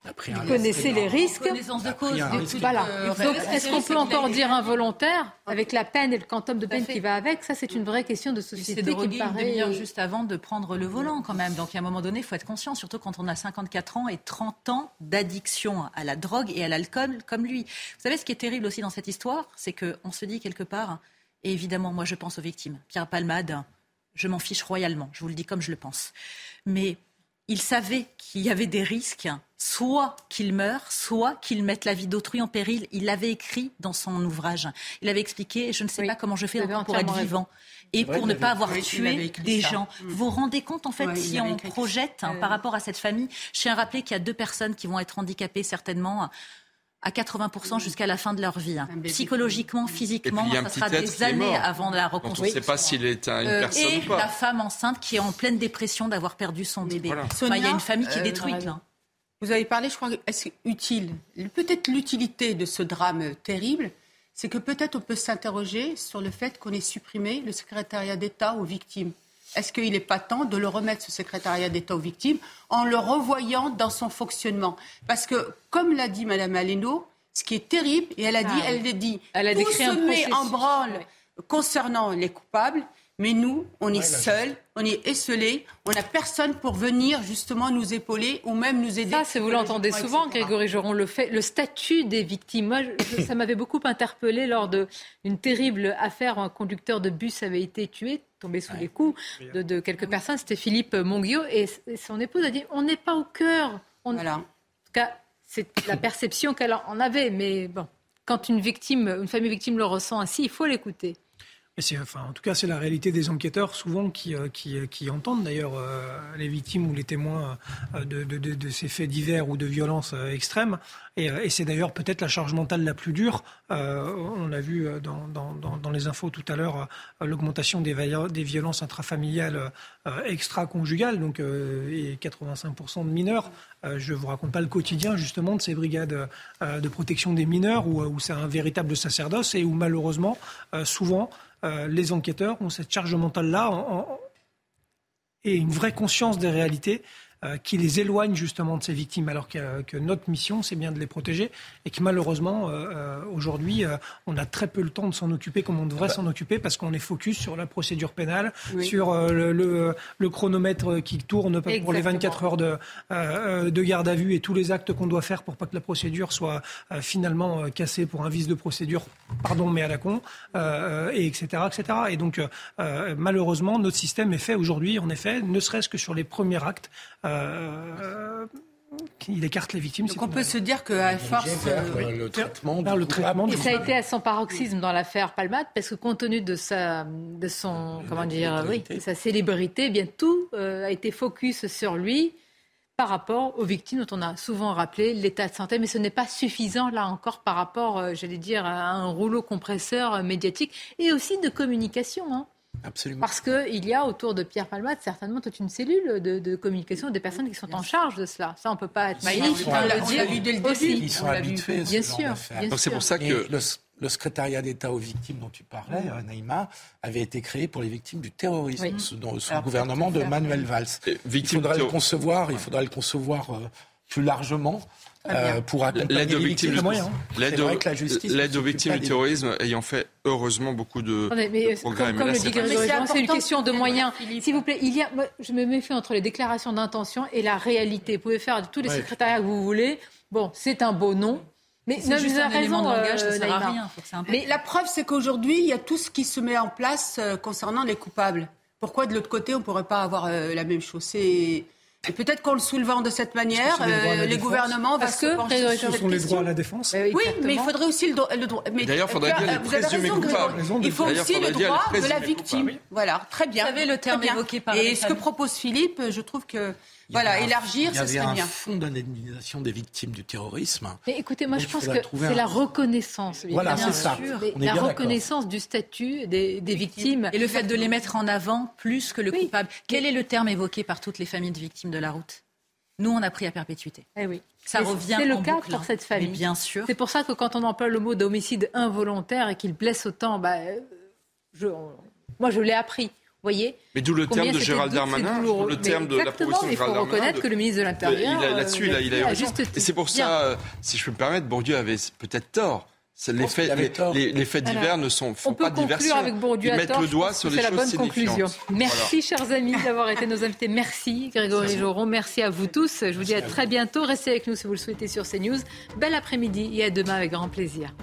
Speaker 1: vous connaissez les risques.
Speaker 8: Connaissance de cause.
Speaker 1: Voilà. Donc, est-ce qu'on peut encore dire involontaire avec la peine et le quantum de peine qui va avec? Ça, c'est une vraie question de société
Speaker 8: de
Speaker 1: qui me paraît.
Speaker 8: juste avant de prendre le volant, quand même. Donc, à un moment donné, il faut être conscient, surtout quand on a 54 ans et 30 ans d'addiction à la drogue et à l'alcool comme lui. Vous savez, ce qui est terrible aussi dans cette histoire, c'est qu'on se dit quelque part, et évidemment, moi, je pense aux victimes. Pierre Palmade, je m'en fiche royalement. Je vous le dis comme je le pense. Mais il savait qu'il y avait des risques, soit qu'il meure, soit qu'il mette la vie d'autrui en péril. Il l'avait écrit dans son ouvrage. Il avait expliqué, je ne sais pas comment je fais pour être vivant. Et pour ne pas avoir tué des gens. Mm. Vous vous rendez compte, en fait, si on projette hein, par rapport à cette famille, je tiens à rappeler qu'il y a deux personnes qui vont être handicapées certainement à 80% jusqu'à la fin de leur vie. Hein. Psychologiquement, physiquement, ça sera des années avant de la reconstruire.
Speaker 22: On ne sait pas s'il est une euh, personne
Speaker 8: et
Speaker 22: ou pas.
Speaker 8: la femme enceinte qui est en pleine dépression d'avoir perdu son bébé. il y a une famille qui est euh, détruite.
Speaker 7: Vous avez parlé, je crois, est-ce utile Peut-être l'utilité de ce drame terrible, c'est que peut-être on peut s'interroger sur le fait qu'on ait supprimé le secrétariat d'État aux victimes. Est-ce qu'il n'est pas temps de le remettre, ce secrétariat d'État aux victimes, en le revoyant dans son fonctionnement? Parce que, comme l'a dit Mme Aleno, ce qui est terrible, et elle a dit, ah elle l'a dit, elle a tout se met en branle concernant les coupables, mais nous, on est seuls, on est esselés, on n'a personne pour venir justement nous épauler ou même nous aider.
Speaker 1: Ça, vous l'entendez souvent, Grégory Joron, le, fait, le statut des victimes. Moi, ça m'avait beaucoup interpellé lors d'une terrible affaire où un conducteur de bus avait été tué, tombé sous les coups de, quelques personnes. C'était Philippe Monguio et, son épouse a dit on n'est pas au cœur. On... Voilà. En tout cas, c'est la perception qu'elle en avait, mais bon, quand une victime, une famille victime le ressent ainsi, il faut l'écouter
Speaker 9: enfin, en tout cas, c'est la réalité des enquêteurs, souvent qui, euh, qui, euh, qui entendent d'ailleurs euh, les victimes ou les témoins de, de, de, ces faits divers ou de violences extrêmes. Et, c'est d'ailleurs peut-être la charge mentale la plus dure. on a vu dans, dans, dans, les infos tout à l'heure l'augmentation des, des violences intrafamiliales extra-conjugales, donc et 85% de mineurs. je ne vous raconte pas le quotidien justement de ces brigades de protection des mineurs où, où c'est un véritable sacerdoce et où malheureusement, souvent, euh, les enquêteurs ont cette charge mentale-là et une vraie conscience des réalités qui les éloigne justement de ces victimes, alors que, que notre mission, c'est bien de les protéger, et que malheureusement, aujourd'hui, on a très peu le temps de s'en occuper comme on devrait bah. s'en occuper, parce qu'on est focus sur la procédure pénale, sur le, le, chronomètre qui tourne pour les 24 heures de, de garde à vue et tous les actes qu'on doit faire pour pas que la procédure soit finalement cassée pour un vice de procédure, pardon, mais à la con, et etc., etc. Et donc, malheureusement, notre système est fait aujourd'hui, en effet, ne serait-ce que sur les premiers actes. Euh, il écarte les victimes.
Speaker 7: Donc on peut se dire qu'à force
Speaker 6: le traitement,
Speaker 1: le traitement et ça a été à son paroxysme dans l'affaire Palmade parce que compte tenu de sa, de son, comment dire, oui, sa célébrité, eh bien tout euh, a été focus sur lui par rapport aux victimes dont on a souvent rappelé l'état de santé, mais ce n'est pas suffisant là encore par rapport, euh, j'allais dire, à un rouleau compresseur médiatique et aussi de communication. Hein.
Speaker 6: Absolument.
Speaker 1: Parce qu'il y a autour de Pierre Palmade certainement toute une cellule de, communication des personnes qui sont en charge de cela. Ça, on ne peut pas être naïf.
Speaker 7: On l'a vu dès le
Speaker 6: début. Ils sont habitués
Speaker 1: bien sûr,
Speaker 22: Donc c'est pour ça que
Speaker 6: le, secrétariat d'État aux victimes dont tu parlais, euh, Naïma, avait été créé pour les victimes du terrorisme sous, le gouvernement de Manuel Valls. Il faudrait le concevoir, il faudrait le concevoir euh, plus largement. Euh, pour
Speaker 22: l'aide aux victimes, l'aide aux, victimes du terrorisme ayant fait heureusement beaucoup de,
Speaker 1: mais, progrès. Comme, le dit c'est une question de moyens. S'il vous plaît, il y a, je me méfie entre les déclarations d'intention et la réalité. Vous pouvez faire tous les secrétariats que vous voulez. Bon, c'est un beau nom.
Speaker 8: Mais c'est juste un raison, de langage, ça sert à rien.
Speaker 7: mais la preuve, c'est qu'aujourd'hui, il y a tout ce qui se met en place euh, concernant les coupables. Pourquoi de l'autre côté, on ne pourrait pas avoir euh, la même chose? C'est peut-être qu'en le soulevant de cette manière, euh, les gouvernements
Speaker 9: parce que ce sont les droits à la défense.
Speaker 7: oui, mais il faudrait aussi le, droit.
Speaker 22: D'ailleurs, il faudrait dire les présumés coupables.
Speaker 7: Il faut aussi le droit de la victime. Voilà, très bien.
Speaker 8: Vous savez le terme évoqué par.
Speaker 7: Et ce que propose Philippe, je trouve que voilà, élargir,
Speaker 6: ce
Speaker 7: serait bien.
Speaker 6: Il y avait un fonds d'indemnisation des victimes du terrorisme.
Speaker 1: Mais écoutez, moi je pense que c'est la reconnaissance.
Speaker 6: Voilà, c'est ça.
Speaker 1: la reconnaissance du statut des, victimes.
Speaker 8: Et le fait de les mettre en avant plus que le coupable. Quel est le terme évoqué par toutes les familles de victimes de la route? Nous, on a pris à perpétuité.
Speaker 1: Eh oui.
Speaker 8: Ça revient
Speaker 1: C'est le cas
Speaker 8: pour
Speaker 1: hein. cette famille.
Speaker 8: bien sûr.
Speaker 1: C'est pour ça que quand on emploie le mot d'homicide involontaire et qu'il blesse autant, bah, je, moi je l'ai appris voyez
Speaker 22: Mais d'où le terme de Gérald Darmanin, le terme de la proposition de
Speaker 1: Gérald Darmanin. Il faut reconnaître que le ministre de l'Intérieur.
Speaker 22: Là-dessus, il a, raison. Et c'est pour ça, euh, si je peux me permettre, Bourdieu avait peut-être tort. Les faits, les, faits divers ne sont, font pas diversion.
Speaker 1: avec Bourdieu
Speaker 22: Ils mettent le doigt sur les
Speaker 1: choses
Speaker 22: la bonne
Speaker 1: conclusion. Merci, chers amis, d'avoir été nos invités. Merci, Grégory Joron. Merci à vous tous. Je vous dis à très bientôt. Restez avec nous si vous le souhaitez sur CNews. Bel après-midi et à demain avec grand plaisir.